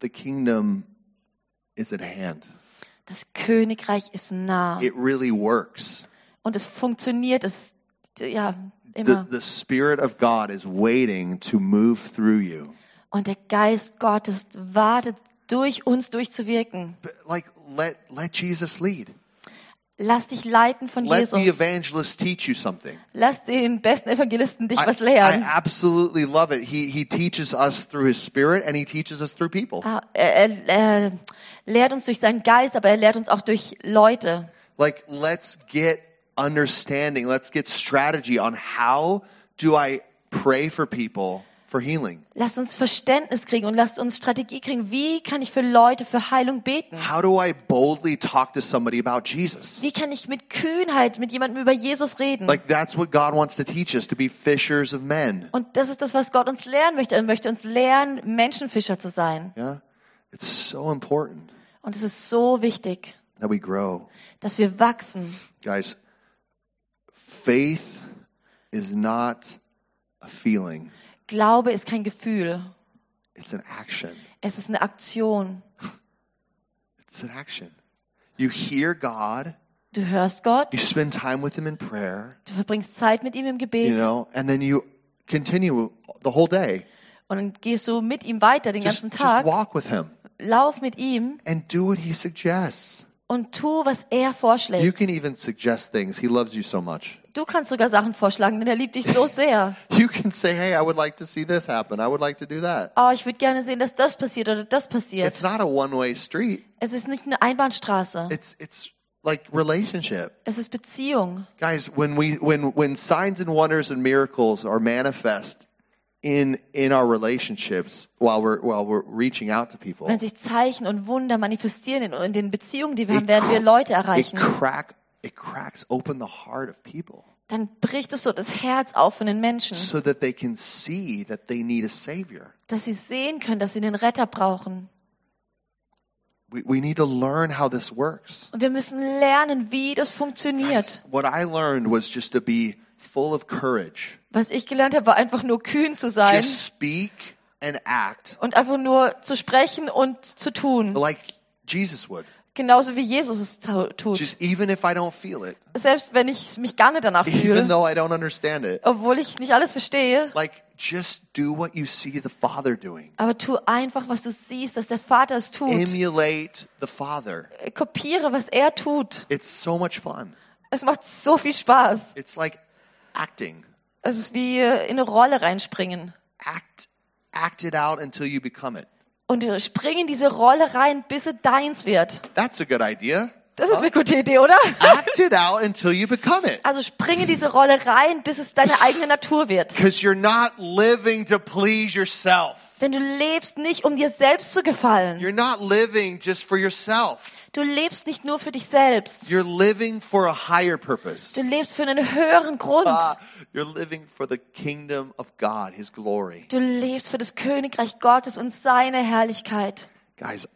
the kingdom is at hand. Das Königreich ist nah. It really works. Und es funktioniert, es, ja, The, immer. the Spirit of God is waiting to move through you. Und der Geist Gottes wartet, durch uns durchzuwirken. But like let let Jesus lead. Lass dich leiten von Let the Jesus. evangelist teach you something. Lass den besten Evangelisten dich I, was I absolutely love it. He he teaches us through his spirit and he teaches us through people. Ah, Er, er, er lehrt uns durch seinen Geist, aber er lehrt uns auch durch Leute. Like let's get understanding. Let's get strategy on how do I pray for people? Lasst uns Verständnis kriegen und lasst uns Strategie kriegen. Wie kann ich für Leute für Heilung beten? How do I boldly talk to somebody about Jesus? Wie kann ich mit Kühnheit mit jemandem über Jesus reden? Like that's what God wants to teach us to be fishers of men. Und das ist das, was Gott uns lernen möchte. Er möchte uns lernen, Menschenfischer zu sein. Yeah? It's so important Und es ist so wichtig, that we grow. dass wir wachsen. Guys, faith is not a feeling. Glaube ist kein Gefühl. It's an action. Es ist eine Aktion. It's an action. You hear God, Du hörst Gott, you spend time with him in prayer, du verbringst Zeit mit ihm im you Gebet know, and then you continue the whole day. und dann gehst du mit ihm weiter den Just, ganzen just Tag. walk with him Lauf mit ihm and do what he suggests. und tu, was er You vorschlägt. can even suggest things. He loves you so much. Du kannst sogar Sachen vorschlagen, denn er liebt dich so sehr. You can say, hey, I would like to see this happen. I would like to do that. Oh, ich würde gerne sehen, dass das passiert oder das passiert. It's not a one-way street. Es ist nicht eine Einbahnstraße. It's it's like relationship. Es ist Beziehung. Guys, when we when when signs and wonders and miracles are manifest in in our relationships while we're while we're reaching out to people, Wenn sich Zeichen und Wunder manifestieren in, in den Beziehungen, die wir haben, it werden wir Leute it erreichen. crack it cracks open the heart of people Dann bricht es so das Herz auf von den Menschen, so that they can see that they need a savior. dass sie sehen können, dass sie den Retter brauchen. We we need to learn how this works. Und wir müssen lernen, wie das funktioniert. What I learned was just to be full of courage. Was ich gelernt habe, war einfach nur kühn zu sein Just speak and act und einfach nur zu sprechen und zu tun. like Jesus would. Genauso wie Jesus es tu- tut. Just even if I don't feel it, Selbst wenn ich mich gar nicht danach even fühle, though I don't understand it, obwohl ich nicht alles verstehe. like just do what you see the Father doing. Aber tu einfach, was du siehst, dass der Vater es tut. Emulate the Father. Kopiere, was er tut. It's so much fun. Es macht so viel Spaß. It's like acting. Es ist wie in eine Rolle reinspringen. Act act it out until you become it. Und spring in diese Rolle rein, bis es deins wird. That's a good idea. Das ist eine gute Idee, oder? Act it out until you become it. Also spring in diese Rolle rein, bis es deine eigene Natur wird. Because you're not living to please yourself. Denn du lebst nicht, um dir selbst zu gefallen. You're not living just for yourself. Du lebst nicht nur für dich selbst. You're living for a higher purpose. Du lebst für einen höheren Grund. Ah, you're living for the kingdom of God, His glory. Du lebst für das Königreich Gottes und seine Herrlichkeit. Guys,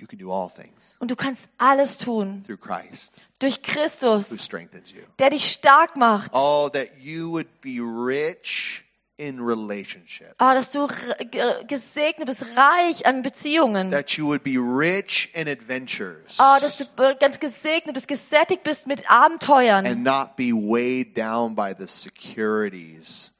you can do all things Und du kannst alles tun through Christ durch who Christus, strengthens you. der dich stark macht. Oh, that you would be rich in relationship. Ah, dass du r- gesegnet bist, reich an Beziehungen. That you would be rich in adventures. Ah, dass du äh, ganz gesegnet bist, gesättigt bist mit Abenteuern. And not be weighed down by the securities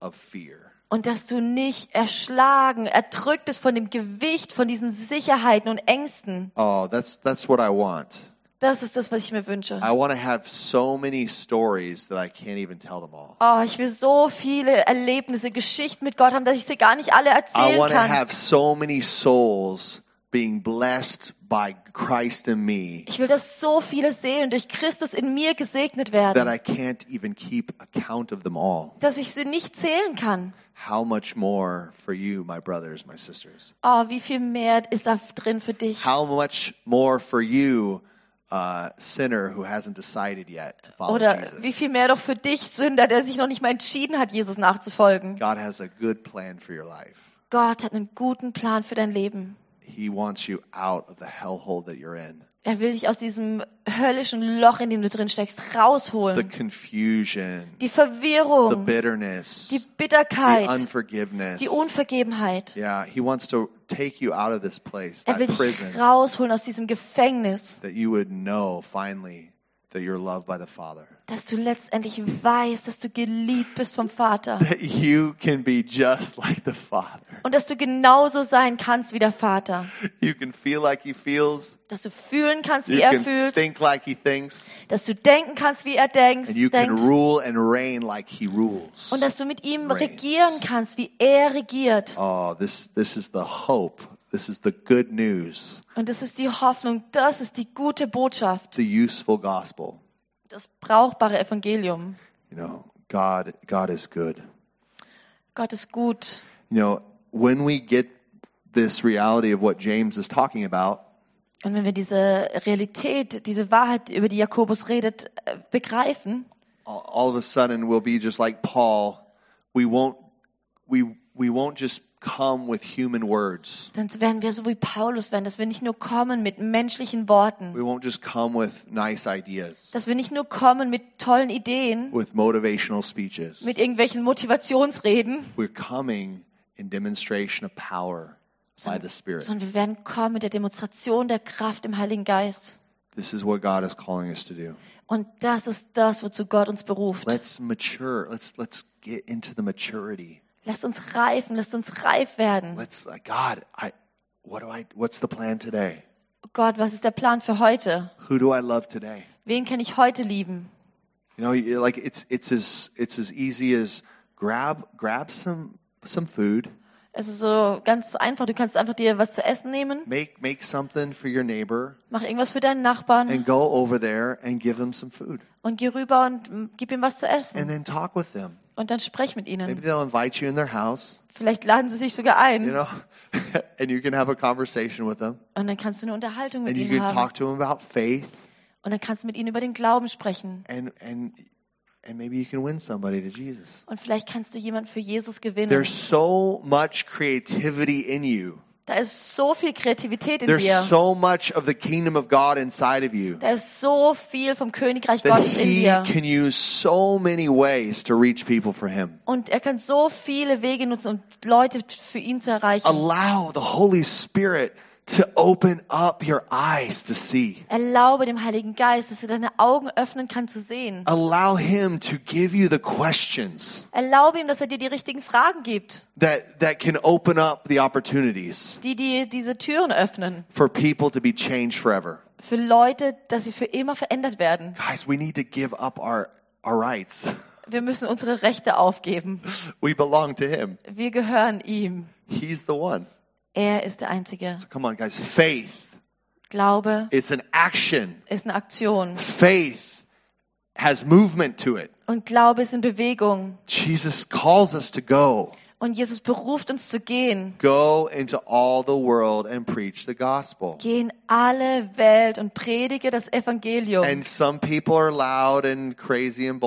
of fear. Und dass du nicht erschlagen, erdrückt bist von dem Gewicht von diesen Sicherheiten und Ängsten. Oh, that's that's what I want. Das ist das, was ich mir wünsche. I want to have so many stories that I can't even tell them all. Oh, ich will so viele Erlebnisse, Geschichten mit Gott haben, dass ich sie gar nicht alle I erzählen want to kann. have so many souls being blessed by Christ in me Ich will, dass so viele Seelen durch Christus in mir gesegnet that werden, I can't even keep account of them all. dass ich sie nicht zählen kann. How much more for you, my brothers, my sisters? Oh, wie viel mehr ist da drin für dich? How much more for you, uh, sinner who hasn't decided yet to follow Oder Jesus? wie viel mehr doch für dich, Sünder, der sich noch nicht mal entschieden hat, Jesus nachzufolgen. God has a good plan for your life. Gott hat einen guten Plan für dein Leben. He wants you out of the hellhole that you're in. Er will dich aus diesem höllischen Loch, in dem du drin steckst, The rausholen. confusion, Die the Verwirrung, bitterness, die the Bitterkeit, unforgiveness. die Unvergebenheit. Yeah, he wants to take you out of this place, Er will dich prison, rausholen aus diesem Gefängnis, that you would know finally that you're loved by the Father. dass du letztendlich weißt, dass du geliebt bist vom Vater That you can be just like the Father. und dass du genauso sein kannst wie der Vater. You can feel like he feels. Dass du fühlen kannst, You wie er can fühlt, think like he thinks. dass du denken kannst, wie er denkt, And you can denkt rule and reign like he rules. und dass du mit ihm regieren kannst, wie er regiert. Oh, this, this is the hope. This is the good news, Und das ist die Hoffnung, das ist die gute Botschaft, the useful gospel. das brauchbare Evangelium. You know, God, God is good. Gott ist gut. You know, when we get this reality of what James is talking about, Und wenn wir diese Realität, diese Wahrheit, über die Jakobus redet, äh, begreifen, all all of a sudden we'll be just like Paul. We won't, we, we won't just come with human words. dann werden wir so wie Paulus werden, dass wir nicht nur kommen mit menschlichen Worten, We won't just come with nice ideas, dass wir nicht nur kommen mit tollen Ideen, with motivational speeches. mit irgendwelchen Motivationsreden, We're coming in demonstration of power by the Spirit. sondern wir werden kommen mit der Demonstration der Kraft im Heiligen Geist. This is what God is calling us to do. Und das ist das, wozu Gott uns beruft. Let's mature. Let's let's get into the maturity. Lasst uns reifen, lasst uns reif werden. Let's like God. I what do I? What's the plan today? Gott, was ist der Plan für heute? Who do I love today? Wen kann ich heute lieben? You know, like it's it's as it's as easy as grab grab some some food, Es ist so ganz einfach. Du kannst einfach dir was zu essen nehmen, make make something for your neighbor, mach irgendwas für deinen Nachbarn and go over there and give them some food, und geh rüber und gib ihm was zu and essen. then talk with them. Und dann sprech mit Maybe ihnen. they'll invite you in their house, Vielleicht laden sie sich sogar you ein know, and you can have a conversation with them, und dann kannst du eine Unterhaltung mit and you ihnen can haben. talk to them about faith, Und dann kannst du mit ihnen über den Glauben sprechen. and and and maybe you can win somebody to Jesus. Und vielleicht kannst du jemanden für Jesus gewinnen. There's so much creativity in you. Da ist so viel Kreativität in There's dir. so much of the kingdom of God inside of you. Da ist so viel vom Königreich that Gottes in he dir. can use so many ways to reach people for him. Und er kann so viele Wege nutzen, um Leute für ihn zu erreichen. Allow the Holy Spirit to open up your eyes to see. Erlaube dem Heiligen Geist, dass er deine Augen öffnen kann zu sehen. Allow him to give you the questions Erlaube ihm, dass er dir die richtigen Fragen gibt, that, that can open up the opportunities die dir diese Türen öffnen. for people to be changed forever. Für Leute, dass sie für immer verändert werden. Guys, we need to give up our, our rights. Wir müssen unsere Rechte aufgeben. We belong to him. Wir gehören ihm. He's the one. Er ist der Einzige. Come on, guys. Faith Glaube is an action. ist eine Aktion. Faith has movement to it. Und Glaube ist in Bewegung. Jesus calls us to go. Und Jesus beruft uns zu gehen. Go into all the world and preach the gospel. Geh in alle Welt und predige das Evangelium. And some people are loud and crazy and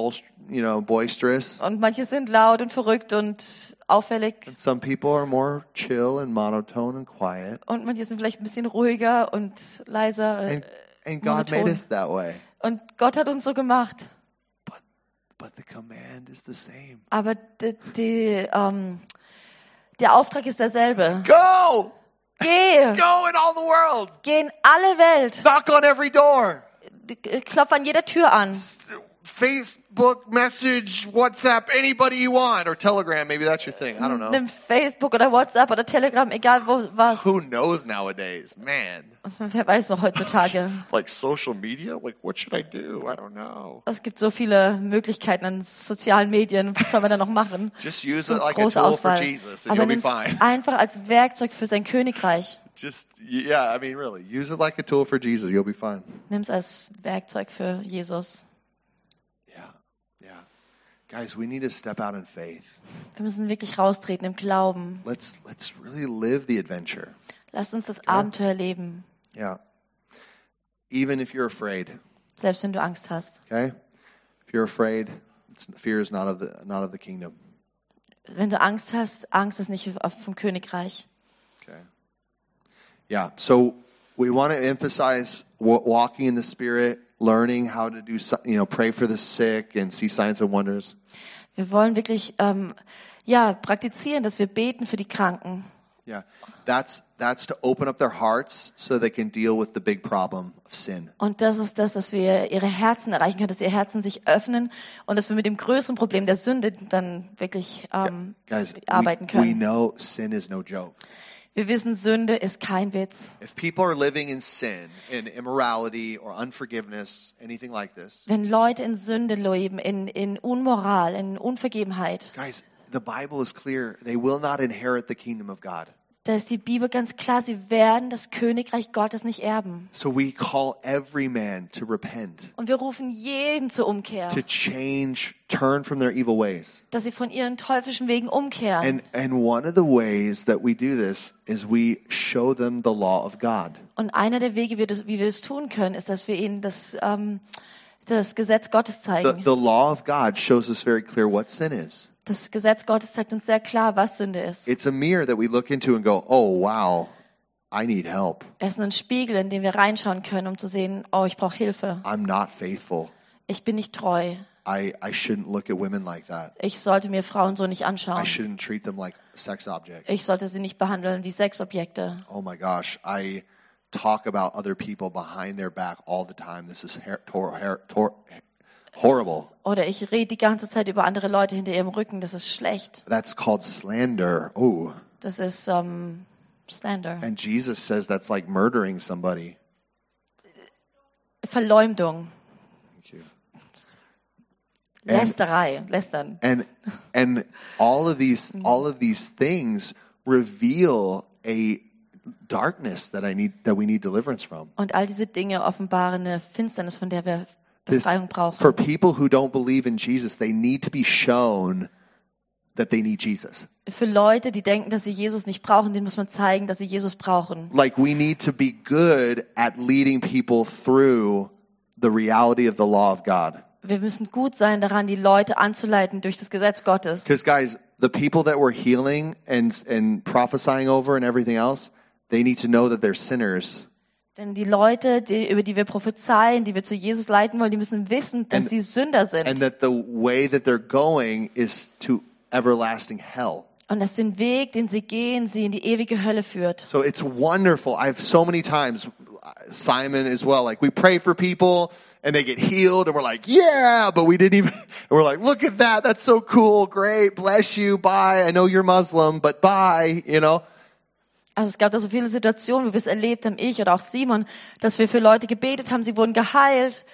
you know boisterous. Und manche sind laut und verrückt und auffällig. And some people are more chill and monotone and quiet. Und manche sind vielleicht ein bisschen ruhiger und leiser. äh, And and God made us that way. Und Gott hat uns so gemacht. But but the command is the same. Aber die, die, ähm, der Auftrag ist derselbe. Go! Geh! Go in all the world. Geh in alle Welt. Knock on every door. Klopf an jeder Tür an. Facebook message, WhatsApp, anybody you want, or Telegram. Maybe that's your thing. I don't know. Nimm Facebook oder WhatsApp oder Telegram, egal wo was. Who knows nowadays? Man, Wer weiß noch heutzutage. like social media. Like, what should I do? I don't know. Es gibt so viele Möglichkeiten an sozialen Medien. Was soll man da noch machen? Just use it like a tool for Auswahl. Jesus, and Aber you'll be fine. einfach als Werkzeug für sein Königreich. Just yeah, I mean, really, use it like a tool for Jesus. You'll be fine. Nimm es als Werkzeug für Jesus. Guys, we need to step out in faith. Wir müssen wirklich raustreten im Glauben. Let's let's really live the adventure. Lasst uns das Abenteuer leben, Yeah. Even if you're afraid, selbst wenn du Angst hast. okay? If you're afraid, fear is not of the not of the kingdom. Wenn du Angst hast, Angst ist nicht vom Königreich. Okay. Yeah. So we want to emphasize wa- walking in the Spirit, learning how to do, you know, pray for the sick and see signs and wonders. Wir wollen wirklich ähm, ja praktizieren, dass wir beten für die Kranken. Yeah. That's that's to open up their hearts so they can deal with the big problem of sin. Und das ist das, dass wir ihre Herzen erreichen können, dass ihre Herzen sich öffnen und dass wir mit dem größeren Problem der Sünde dann wirklich ähm, Guys, arbeiten we, we können. know sin is no joke. Wir wissen, Sünde ist kein Witz. If people are living in sin, in immorality or unforgiveness, anything like this, Wenn Leute in Sünde leben, in, in Unmoral, in Unvergebenheit, guys, the Bible is clear. They will not inherit the kingdom of God. Da ist die Bibel ganz klar, sie werden das Königreich Gottes nicht erben. So we call every man to repent, Und wir rufen jeden zur Umkehr, to change, turn from their evil ways. dass sie von ihren teuflischen Wegen umkehren. And and one of the ways that we do this is we show them the law of God. Und einer der Wege, wie, wir das tun können, ist, dass wir ihnen das, ähm, das Gesetz Gottes The, zeigen. the law of God shows us very clear what sin is. Das Gesetz Gottes zeigt uns sehr klar, was Sünde ist. It's a mirror that we look into and go, "Oh, wow. I need help. Es ist ein Spiegel, in den wir reinschauen können, um zu sehen, oh, ich brauche Hilfe. I'm not faithful. Ich bin nicht treu. I, I shouldn't look at women like that. Ich sollte mir Frauen so nicht I anschauen. shouldn't treat them like sex objects. Ich sollte sie nicht behandeln wie Sexobjekte. Oh my gosh, I talk about other people behind their back all the time. This is her- tor- her- tor- horrible. Oder ich rede die ganze Zeit über andere Leute hinter ihrem Rücken. Das ist schlecht. That's called slander. Oh, Das ist ähm, Slander. and Jesus says that's like murdering somebody. Verleumdung. Thank you. Lästerei. Lästern. And and all of these all of these things reveal a darkness that I need that we need deliverance from. Und all diese Dinge offenbaren eine Finsternis, von der wir Befreiung brauchen. for people who don't believe in Jesus, they need to be shown that they need Jesus. Für Leute, die denken, dass sie Jesus nicht brauchen, denen muss man zeigen, dass sie Jesus brauchen. Like we need to be good at leading people through the reality of the law of God. Wir müssen gut sein daran, die Leute anzuleiten durch das Gesetz Gottes. Because guys, the people that we're healing and and prophesying over and everything else, they need to know that they're sinners. Denn die Leute, die, über die wir prophezeien, die wir zu Jesus leiten wollen, die müssen wissen, dass And- sie Sünder sind. And that the way that they're going is to everlasting hell. Und dass den Weg, den sie gehen, sie in die ewige Hölle führt. So it's wonderful. I've so many times, Simon as well, like we pray for people and they get healed and we're like, yeah, but we didn't even, and we're like, look at that. That's so cool. Great. Bless you. Bye. I know you're Muslim, but bye, you know? Also es gab da so viele Situationen, wo wir es erlebt haben, ich oder auch Simon, dass wir für Leute gebetet haben, sie wurden geheilt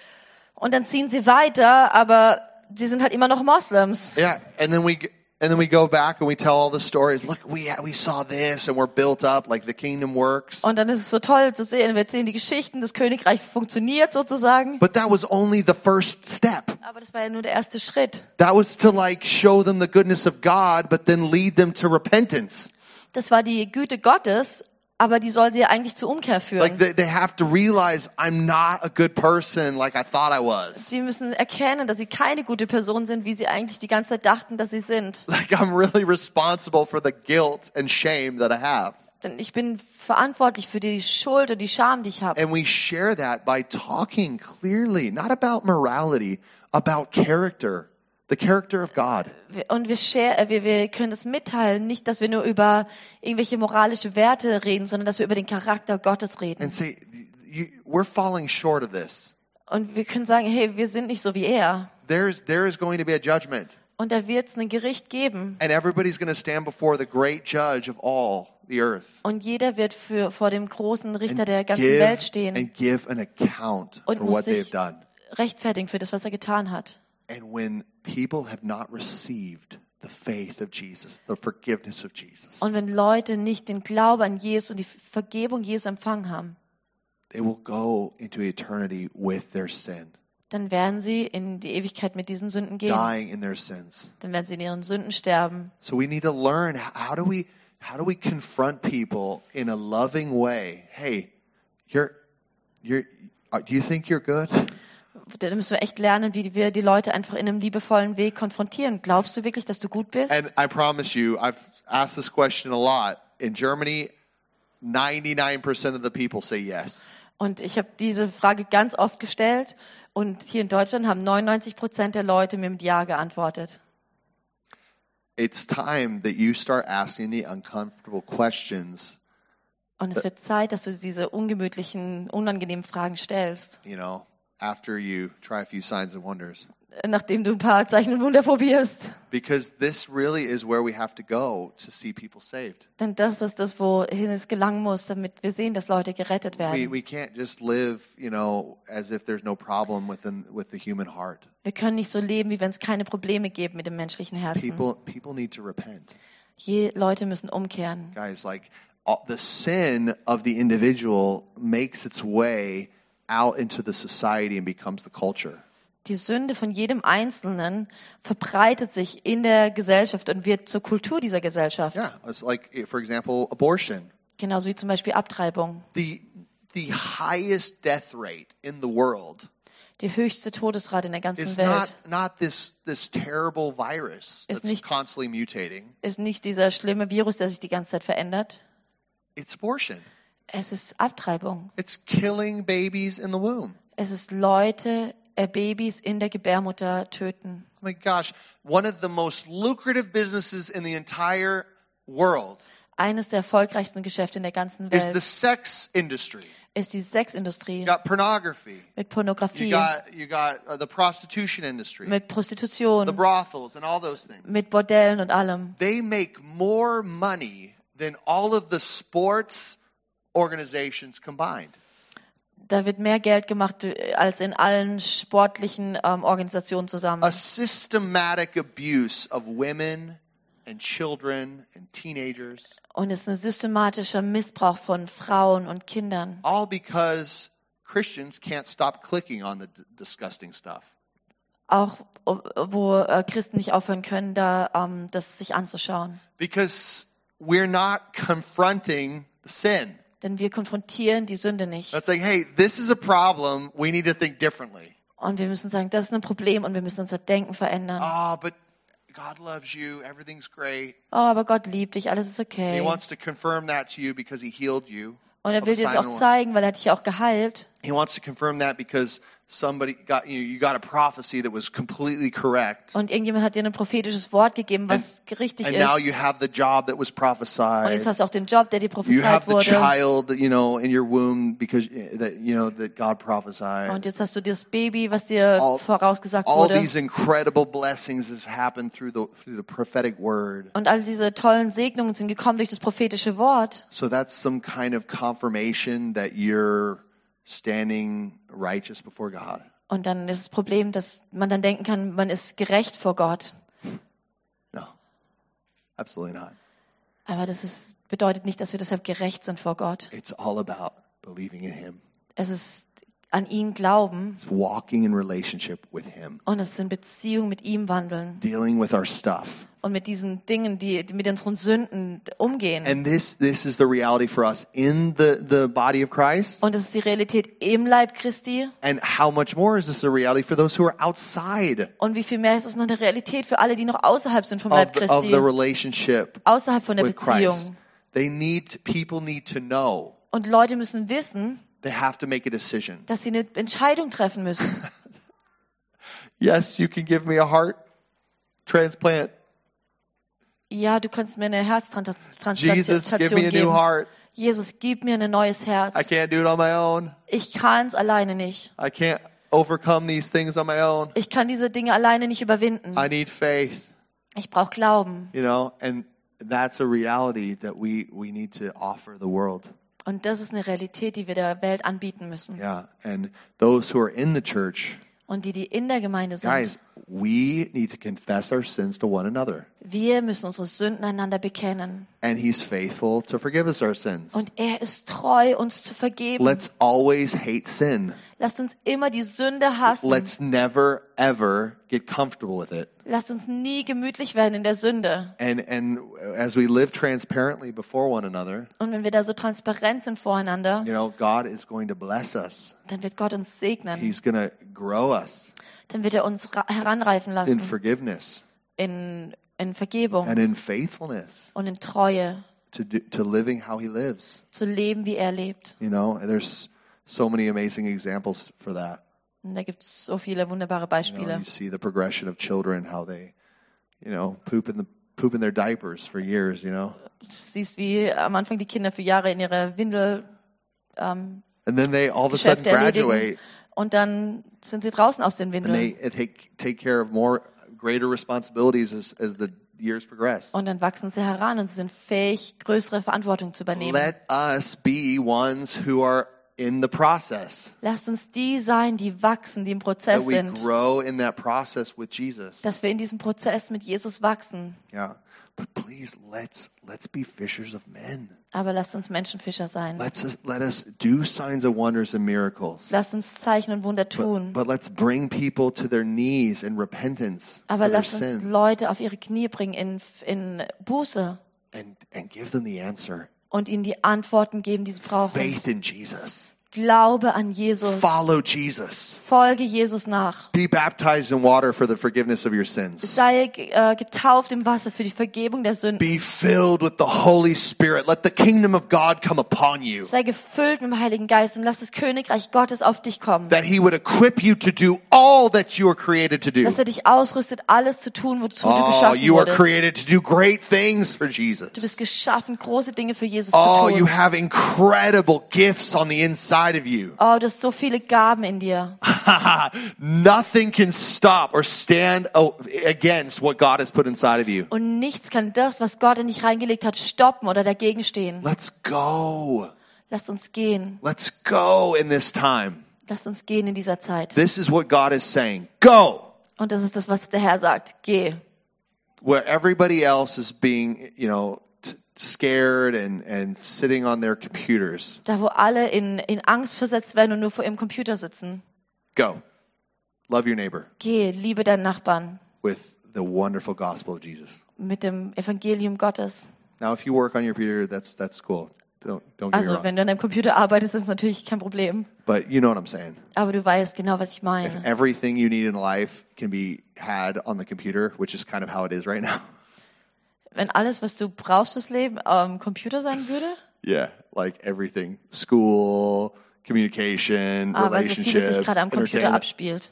und dann ziehen sie weiter, aber sie sind halt immer noch Moslems. Yeah. And then we, and then we go back and we tell all the stories. Look, we, we saw this and we're built up like the kingdom works. Und dann ist es so toll zu sehen, wir erzählen die Geschichten, das Königreich funktioniert sozusagen. But that was only the first step. Aber das war ja nur der erste Schritt. That was to like show them the goodness of God, but then lead them to repentance. Das war die Güte Gottes, aber die soll sie eigentlich zur Umkehr führen. Like they, they have to realize I'm not a good person like I thought I was. Sie müssen erkennen, dass sie keine gute Person sind, wie sie eigentlich die ganze Zeit dachten, dass sie sind. Like I'm really responsible for the guilt and shame that I have. Denn ich bin verantwortlich für die Schuld und die Scham, die ich habe. And we share that by talking clearly, not about morality, about character, the character of God. Und wir, share, äh, wir, wir können das mitteilen, nicht, dass wir nur über irgendwelche moralische Werte reden, sondern dass wir über den Charakter Gottes reden. And say, you, we're falling short of this. Und wir können sagen, hey, wir sind nicht so wie er. there's there is going to be a judgment. Und da wird es ein Gericht geben. And everybody's going to stand before the great judge of all the earth. Und jeder wird für, vor dem großen Richter and der ganzen give, Welt stehen and give an account und for what they've sich done. rechtfertigen für das, was er getan hat. And when people have not received the faith of Jesus, the forgiveness of Jesus, Und wenn Leute nicht den Glauben an Jesus und die Vergebung Jesu empfangen haben, they will go into eternity with their sin, dann werden sie in die Ewigkeit mit diesen Sünden gehen. dying in their sins. Dann werden sie in ihren Sünden sterben. So we need to learn h- how do we how do we confront people in a loving way? Hey, you're you're uh, do you think you're good? Da müssen wir echt lernen, wie wir die Leute einfach in einem liebevollen Weg konfrontieren. Glaubst du wirklich, dass du gut bist? And I promise you, I've asked this question a lot. In Germany, 99% of the people say yes. Und ich habe diese Frage ganz oft gestellt. Und hier in Deutschland haben 99 Prozent der Leute mir mit Ja geantwortet. It's time that you start asking the uncomfortable questions, Und es wird Zeit, dass du diese ungemütlichen, unangenehmen Fragen stellst, you know, after you try a few signs and wonders. nachdem du ein paar Zeichen und Wunder probierst. Because this really is where we have to go to see people saved. Denn das ist das, wohin es gelangen muss, damit wir sehen, dass Leute gerettet We, werden. we can't just live, you know, as if there's no problem within with the human heart. Wir können nicht so leben, wie wenn es keine Probleme gibt mit dem menschlichen Herzen. People people need to repent. Je, Leute müssen umkehren. Guys, like all, the sin of the individual makes its way out into the society and becomes the culture. Die Sünde von jedem Einzelnen verbreitet sich in der Gesellschaft und wird zur Kultur dieser Gesellschaft. Yeah, it's like for example, abortion. Genauso wie zum Beispiel Abtreibung. The the highest death rate in the world Die höchste Todesrate in der ganzen is Welt not not this this terrible virus Ist that's nicht- constantly mutating. ist nicht dieser schlimme Virus, der sich die ganze Zeit verändert. It's abortion. Es ist Abtreibung. It's killing babies in the womb. Es ist Leute, äh, Babys in der Gebärmutter töten. Oh my gosh, one of the most lucrative businesses in the entire world Eines der erfolgreichsten Geschäfte in der ganzen is the Welt sex industry. ist die Sexindustrie You got pornography. mit You Pornografie, got you got uh, the prostitution industry, mit the Prostitution, brothels, and all those things. mit Bordellen und allem. They make more money than all of the sports organizations combined. Da wird mehr Geld gemacht äh, als in allen sportlichen ähm, Organisationen zusammen. A systematic abuse of women and children and teenagers, Und es ist ein systematischer Missbrauch von Frauen und Kindern. all because Christians can't stop clicking on the disgusting stuff. Auch wo äh, Christen nicht aufhören können, da ähm, das sich anzuschauen. Because we're not confronting sin. Denn wir konfrontieren die Sünde nicht. That's like, hey, this is a problem. We need to think differently. Und wir müssen sagen, das ist ein Problem und wir müssen unser Denken verändern. Ah, but God loves you. Everything's great. Oh, aber Gott liebt dich, alles ist He okay. wants to confirm that to you because He healed you. Und er of will dir das auch and zeigen, weil er hat dich auch geheilt. He wants to confirm that because somebody got you. You got a prophecy that was completely correct, Und irgendjemand hat dir ein prophetisches Wort gegeben, was richtig and now ist. you have the job that was prophesied. Und jetzt hast du auch den Job, der dir You prophezeit have the wurde. child, you know, in your womb because that you know that God prophesied. Und jetzt hast du das Baby, was dir All- vorausgesagt All wurde. these incredible blessings have happened through the through the prophetic word. Und all diese tollen Segnungen sind gekommen durch das prophetische Wort. So that's some kind of confirmation that you're standing righteous before God. Und dann ist das Problem, dass man dann denken kann, man ist gerecht vor Gott. No, absolutely not. Aber das ist, bedeutet nicht, dass wir deshalb gerecht sind vor Gott. It's all about believing in Him. Es ist an ihn glauben It's walking in relationship with Him, und es ist in Beziehung mit ihm wandeln dealing with our stuff. Und mit diesen Dingen, die, die mit unseren Sünden umgehen. And this this is the reality for us in the the body of Christ. und es ist die Realität im Leib Christi. And how much more is this a reality for those who are outside Und wie viel mehr ist es noch eine Realität für alle, die noch außerhalb sind vom Leib the, of Christi, the relationship außerhalb von der Beziehung. Christ? They need people need to know Und Leute müssen wissen, they have to make a decision. dass sie eine Entscheidung treffen müssen. Yes, you can give me a heart transplant. Ja, du kannst mir eine Jesus, give Herztransplantation me a new geben. heart. Jesus, gib mir ein neues I Herz. can't do it on my own. Ich kann es alleine nicht. I can't overcome these things on my own. Ich kann diese Dinge alleine nicht überwinden. I need faith, Ich brauche Glauben. you know, and that's a reality that we, we need to offer the world. Und das ist eine Realität, die wir der Welt anbieten müssen. Yeah. And those who are in the church, Und die, die in der Gemeinde sind, guys, we need to confess our sins to one another. wir müssen unsere Sünden einander bekennen. And he's faithful to forgive us our sins. Und er ist treu, uns zu vergeben. Let's always hate sin. Lasst uns immer die Sünde hassen. Let's never, ever get comfortable with it. Lasst uns nie gemütlich werden in der Sünde. And, and as we live transparently before one another, Und wenn wir da so transparent sind voreinander, you know, God is going to bless us. dann wird Gott uns segnen. He's going to grow us Dann wird er uns ra- heranreifen in lassen forgiveness in, in Vergebung and in faithfulness und in Treue, to, do, to living how he lives. zu leben, wie er lebt. You know, and there's so many amazing examples for that. Und da gibt es so viele wunderbare You, know, Beispiele. you see the progression of children, how they, you know, poop in the poop in their diapers for years. You know, Du siehst, wie am Anfang die Kinder für Jahre in ihre Windel ähm, and then they all of a sudden Geschäfte erledigen graduate und dann sind sie draußen aus den and they Windeln. take take care of more greater responsibilities as as the years progress. Und dann wachsen sie heran und sie sind fähig, größere Verantwortung zu übernehmen. Let us be ones who are in the process. Lasst uns die sein, die wachsen, die im Prozess That we sind. grow in that process with Jesus. Dass wir in diesem Prozess mit Jesus wachsen. Yeah. But please let's let's be fishers of men. Aber lasst uns Menschenfischer sein. Let's let us do signs of wonders and miracles. Lasst uns Zeichen und Wunder tun. But let's bring people to their knees in repentance Aber lasst uns sin Leute auf ihre Knie bringen in, in Buße and, and give them the answer. und ihnen die Antworten geben, die sie brauchen. Faith in Jesus. Glaube an Jesus. Follow Jesus. Folge Jesus nach. Be baptized in water for the forgiveness of your sins. Sei äh, getauft im Wasser für die Vergebung der Sünden. Be filled with the Holy Spirit. Let the kingdom of God come upon you. Sei gefüllt mit dem Heiligen Geist und lass das Königreich Gottes auf dich kommen. That he would equip you to do all that you are created to do. Dass er dich ausrüstet, alles zu tun, wozu du Oh, geschaffen you are wurdest. created to do great things for Du bist Jesus. geschaffen, große Dinge für Jesus Oh, zu you tun. have incredible gifts on the inside of you. Oh, du hast so viele Gaben in dir. Nothing can stop or stand against what God has put inside of you. Und nichts kann das, was Gott in dich reingelegt hat, stoppen oder dagegen stehen. Let's go. Lasst uns gehen. Let's go in this time. Lasst uns gehen in dieser Zeit. This is what God is saying. Go. Und das ist das, was der Herr sagt. Geh. Where everybody else is being, you know, scared and, and sitting on their computers. Da, wo alle in, in Angst versetzt werden und nur vor ihrem Computer sitzen. Go. Love your neighbor Geh, liebe deinen Nachbarn with the wonderful gospel of Jesus. mit dem Evangelium Gottes. Now, if you work on your computer, that's, that's cool. Don't, don't Also, wenn du an deinem Computer arbeitest, ist es natürlich kein Problem. But you know what I'm saying. Aber du weißt genau, was ich If meine. everything you need in life can be had on the computer, which is kind of how it is right now. Wenn alles, was du brauchst fürs Leben, am Computer sein würde, Yeah, like everything. School, communication, aber weil so relationships, sich gerade am Computer abspielt.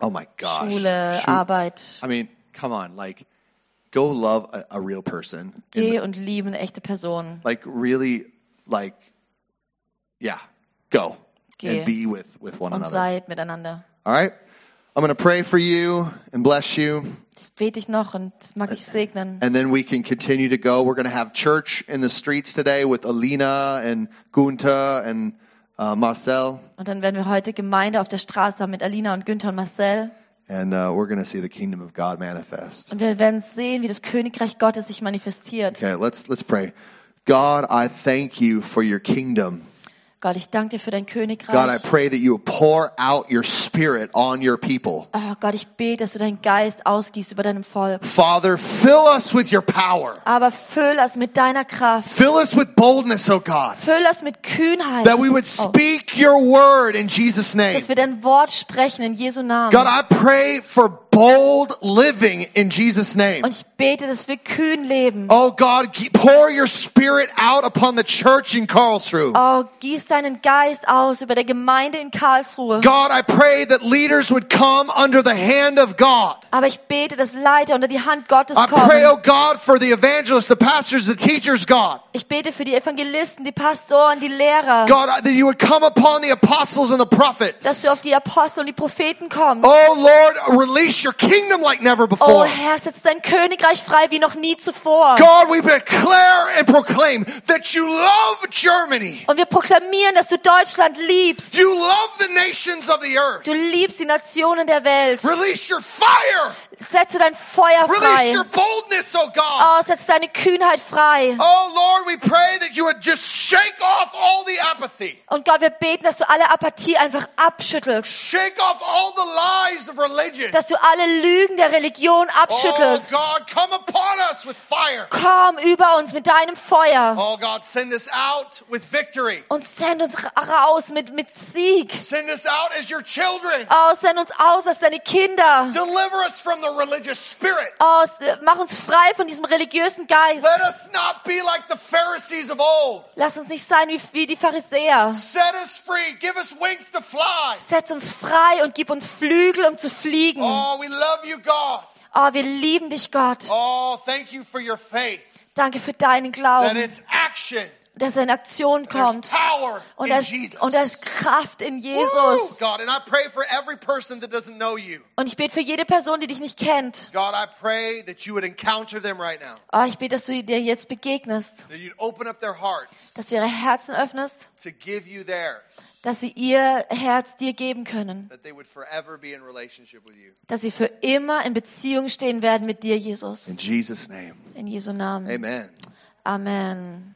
Oh my gosh. Schule, Shoot. Arbeit. I mean, come on, like go love a, a real person. Geh the- und liebe eine echte Person. like really like yeah, go Geh. and be with with one Und another. seid miteinander. All right? I'm going to pray for you and bless you. Das bete ich noch und mag dich segnen. And then we can continue to go. We're going to have church in the streets today with Alina and Gunta and uh, Marcel. Und dann werden wir heute Gemeinde auf der Straße haben mit Alina und Günther und Marcel. And uh, we're going to see the kingdom of God manifest. Und wir werden sehen, wie das Königreich Gottes sich manifestiert. Okay, let's let's pray. God, I thank you for your kingdom. Gott, ich danke dir für dein God, I Königreich. pray that you pour out your spirit on your people. Oh Gott, ich bete, dass du deinen Geist ausgießt über deinem Volk. Father, fill us with your power. Aber füll es mit deiner Kraft. Fill us with boldness, oh God, Füll es mit Kühnheit. that we would Oh, speak your word in Jesus' name. dass wir dein Wort sprechen in Jesu Namen. God, I pray for bold living in Jesus' name. Und ich bete, dass wir kühn leben. Oh God, pour your spirit out upon the church in Karlsruhe. Oh, gieß deinen Geist aus über der Gemeinde in Karlsruhe. God, I pray that leaders would come under the hand of God. Aber ich bete, dass Leiter unter die Hand Gottes kommen. I pray, oh. God, for the evangelists, the pastors, the teachers, God. Ich bete für die Evangelisten, die Pastoren, die Lehrer, God, that you would come upon the apostles and the prophets. dass du auf die Apostel und die Propheten kommst. Oh Lord, release your kingdom like never Oh before. Herr, setz dein Königreich frei wie noch nie zuvor. God, we declare and proclaim that you love Germany. Und wir proklamieren, dass du Deutschland liebst. You love the nations of the earth. Du liebst die Nationen der Welt. Release your fire. Setze dein Feuer Release your frei. boldness, oh God. Oh, setz deine Kühnheit frei. Oh Lord, we pray that you would just shake off all the apathy. Und Gott, wir beten, dass du alle Apathie einfach abschüttelst. Shake off all the lies of religion. Dass du alle Lügen der Religion Oh abschüttelst. God, come upon us with fire. Komm über uns mit deinem Feuer. Oh God, send us out with victory. Und send uns ra- raus mit, mit Sieg. Send us out as your children. Oh, send uns aus als deine Kinder. Deliver us from the religious spirit. Oh, mach uns frei von diesem religiösen Geist. Let us not be like the Pharisees of old. Lass uns nicht sein wie, wie die Pharisäer. Set us free. Give us wings to fly. Setz uns frei und gib uns Flügel, um zu fliegen. Oh, we love you, God. Oh, wir lieben dich, Gott. Oh, thank you for your faith. Danke für deinen That Glauben, it's action. Dass er in Aktion kommt. Und da ist, und da ist Kraft in Jesus. Und ich bete für jede Person, die dich nicht kennt. Oh, ich bete, dass du dir jetzt begegnest, dass du ihre Herzen öffnest, dass sie ihr Herz dir geben können, dass sie für immer in Beziehung stehen werden mit dir, Jesus. In Jesu Namen. Amen. Amen.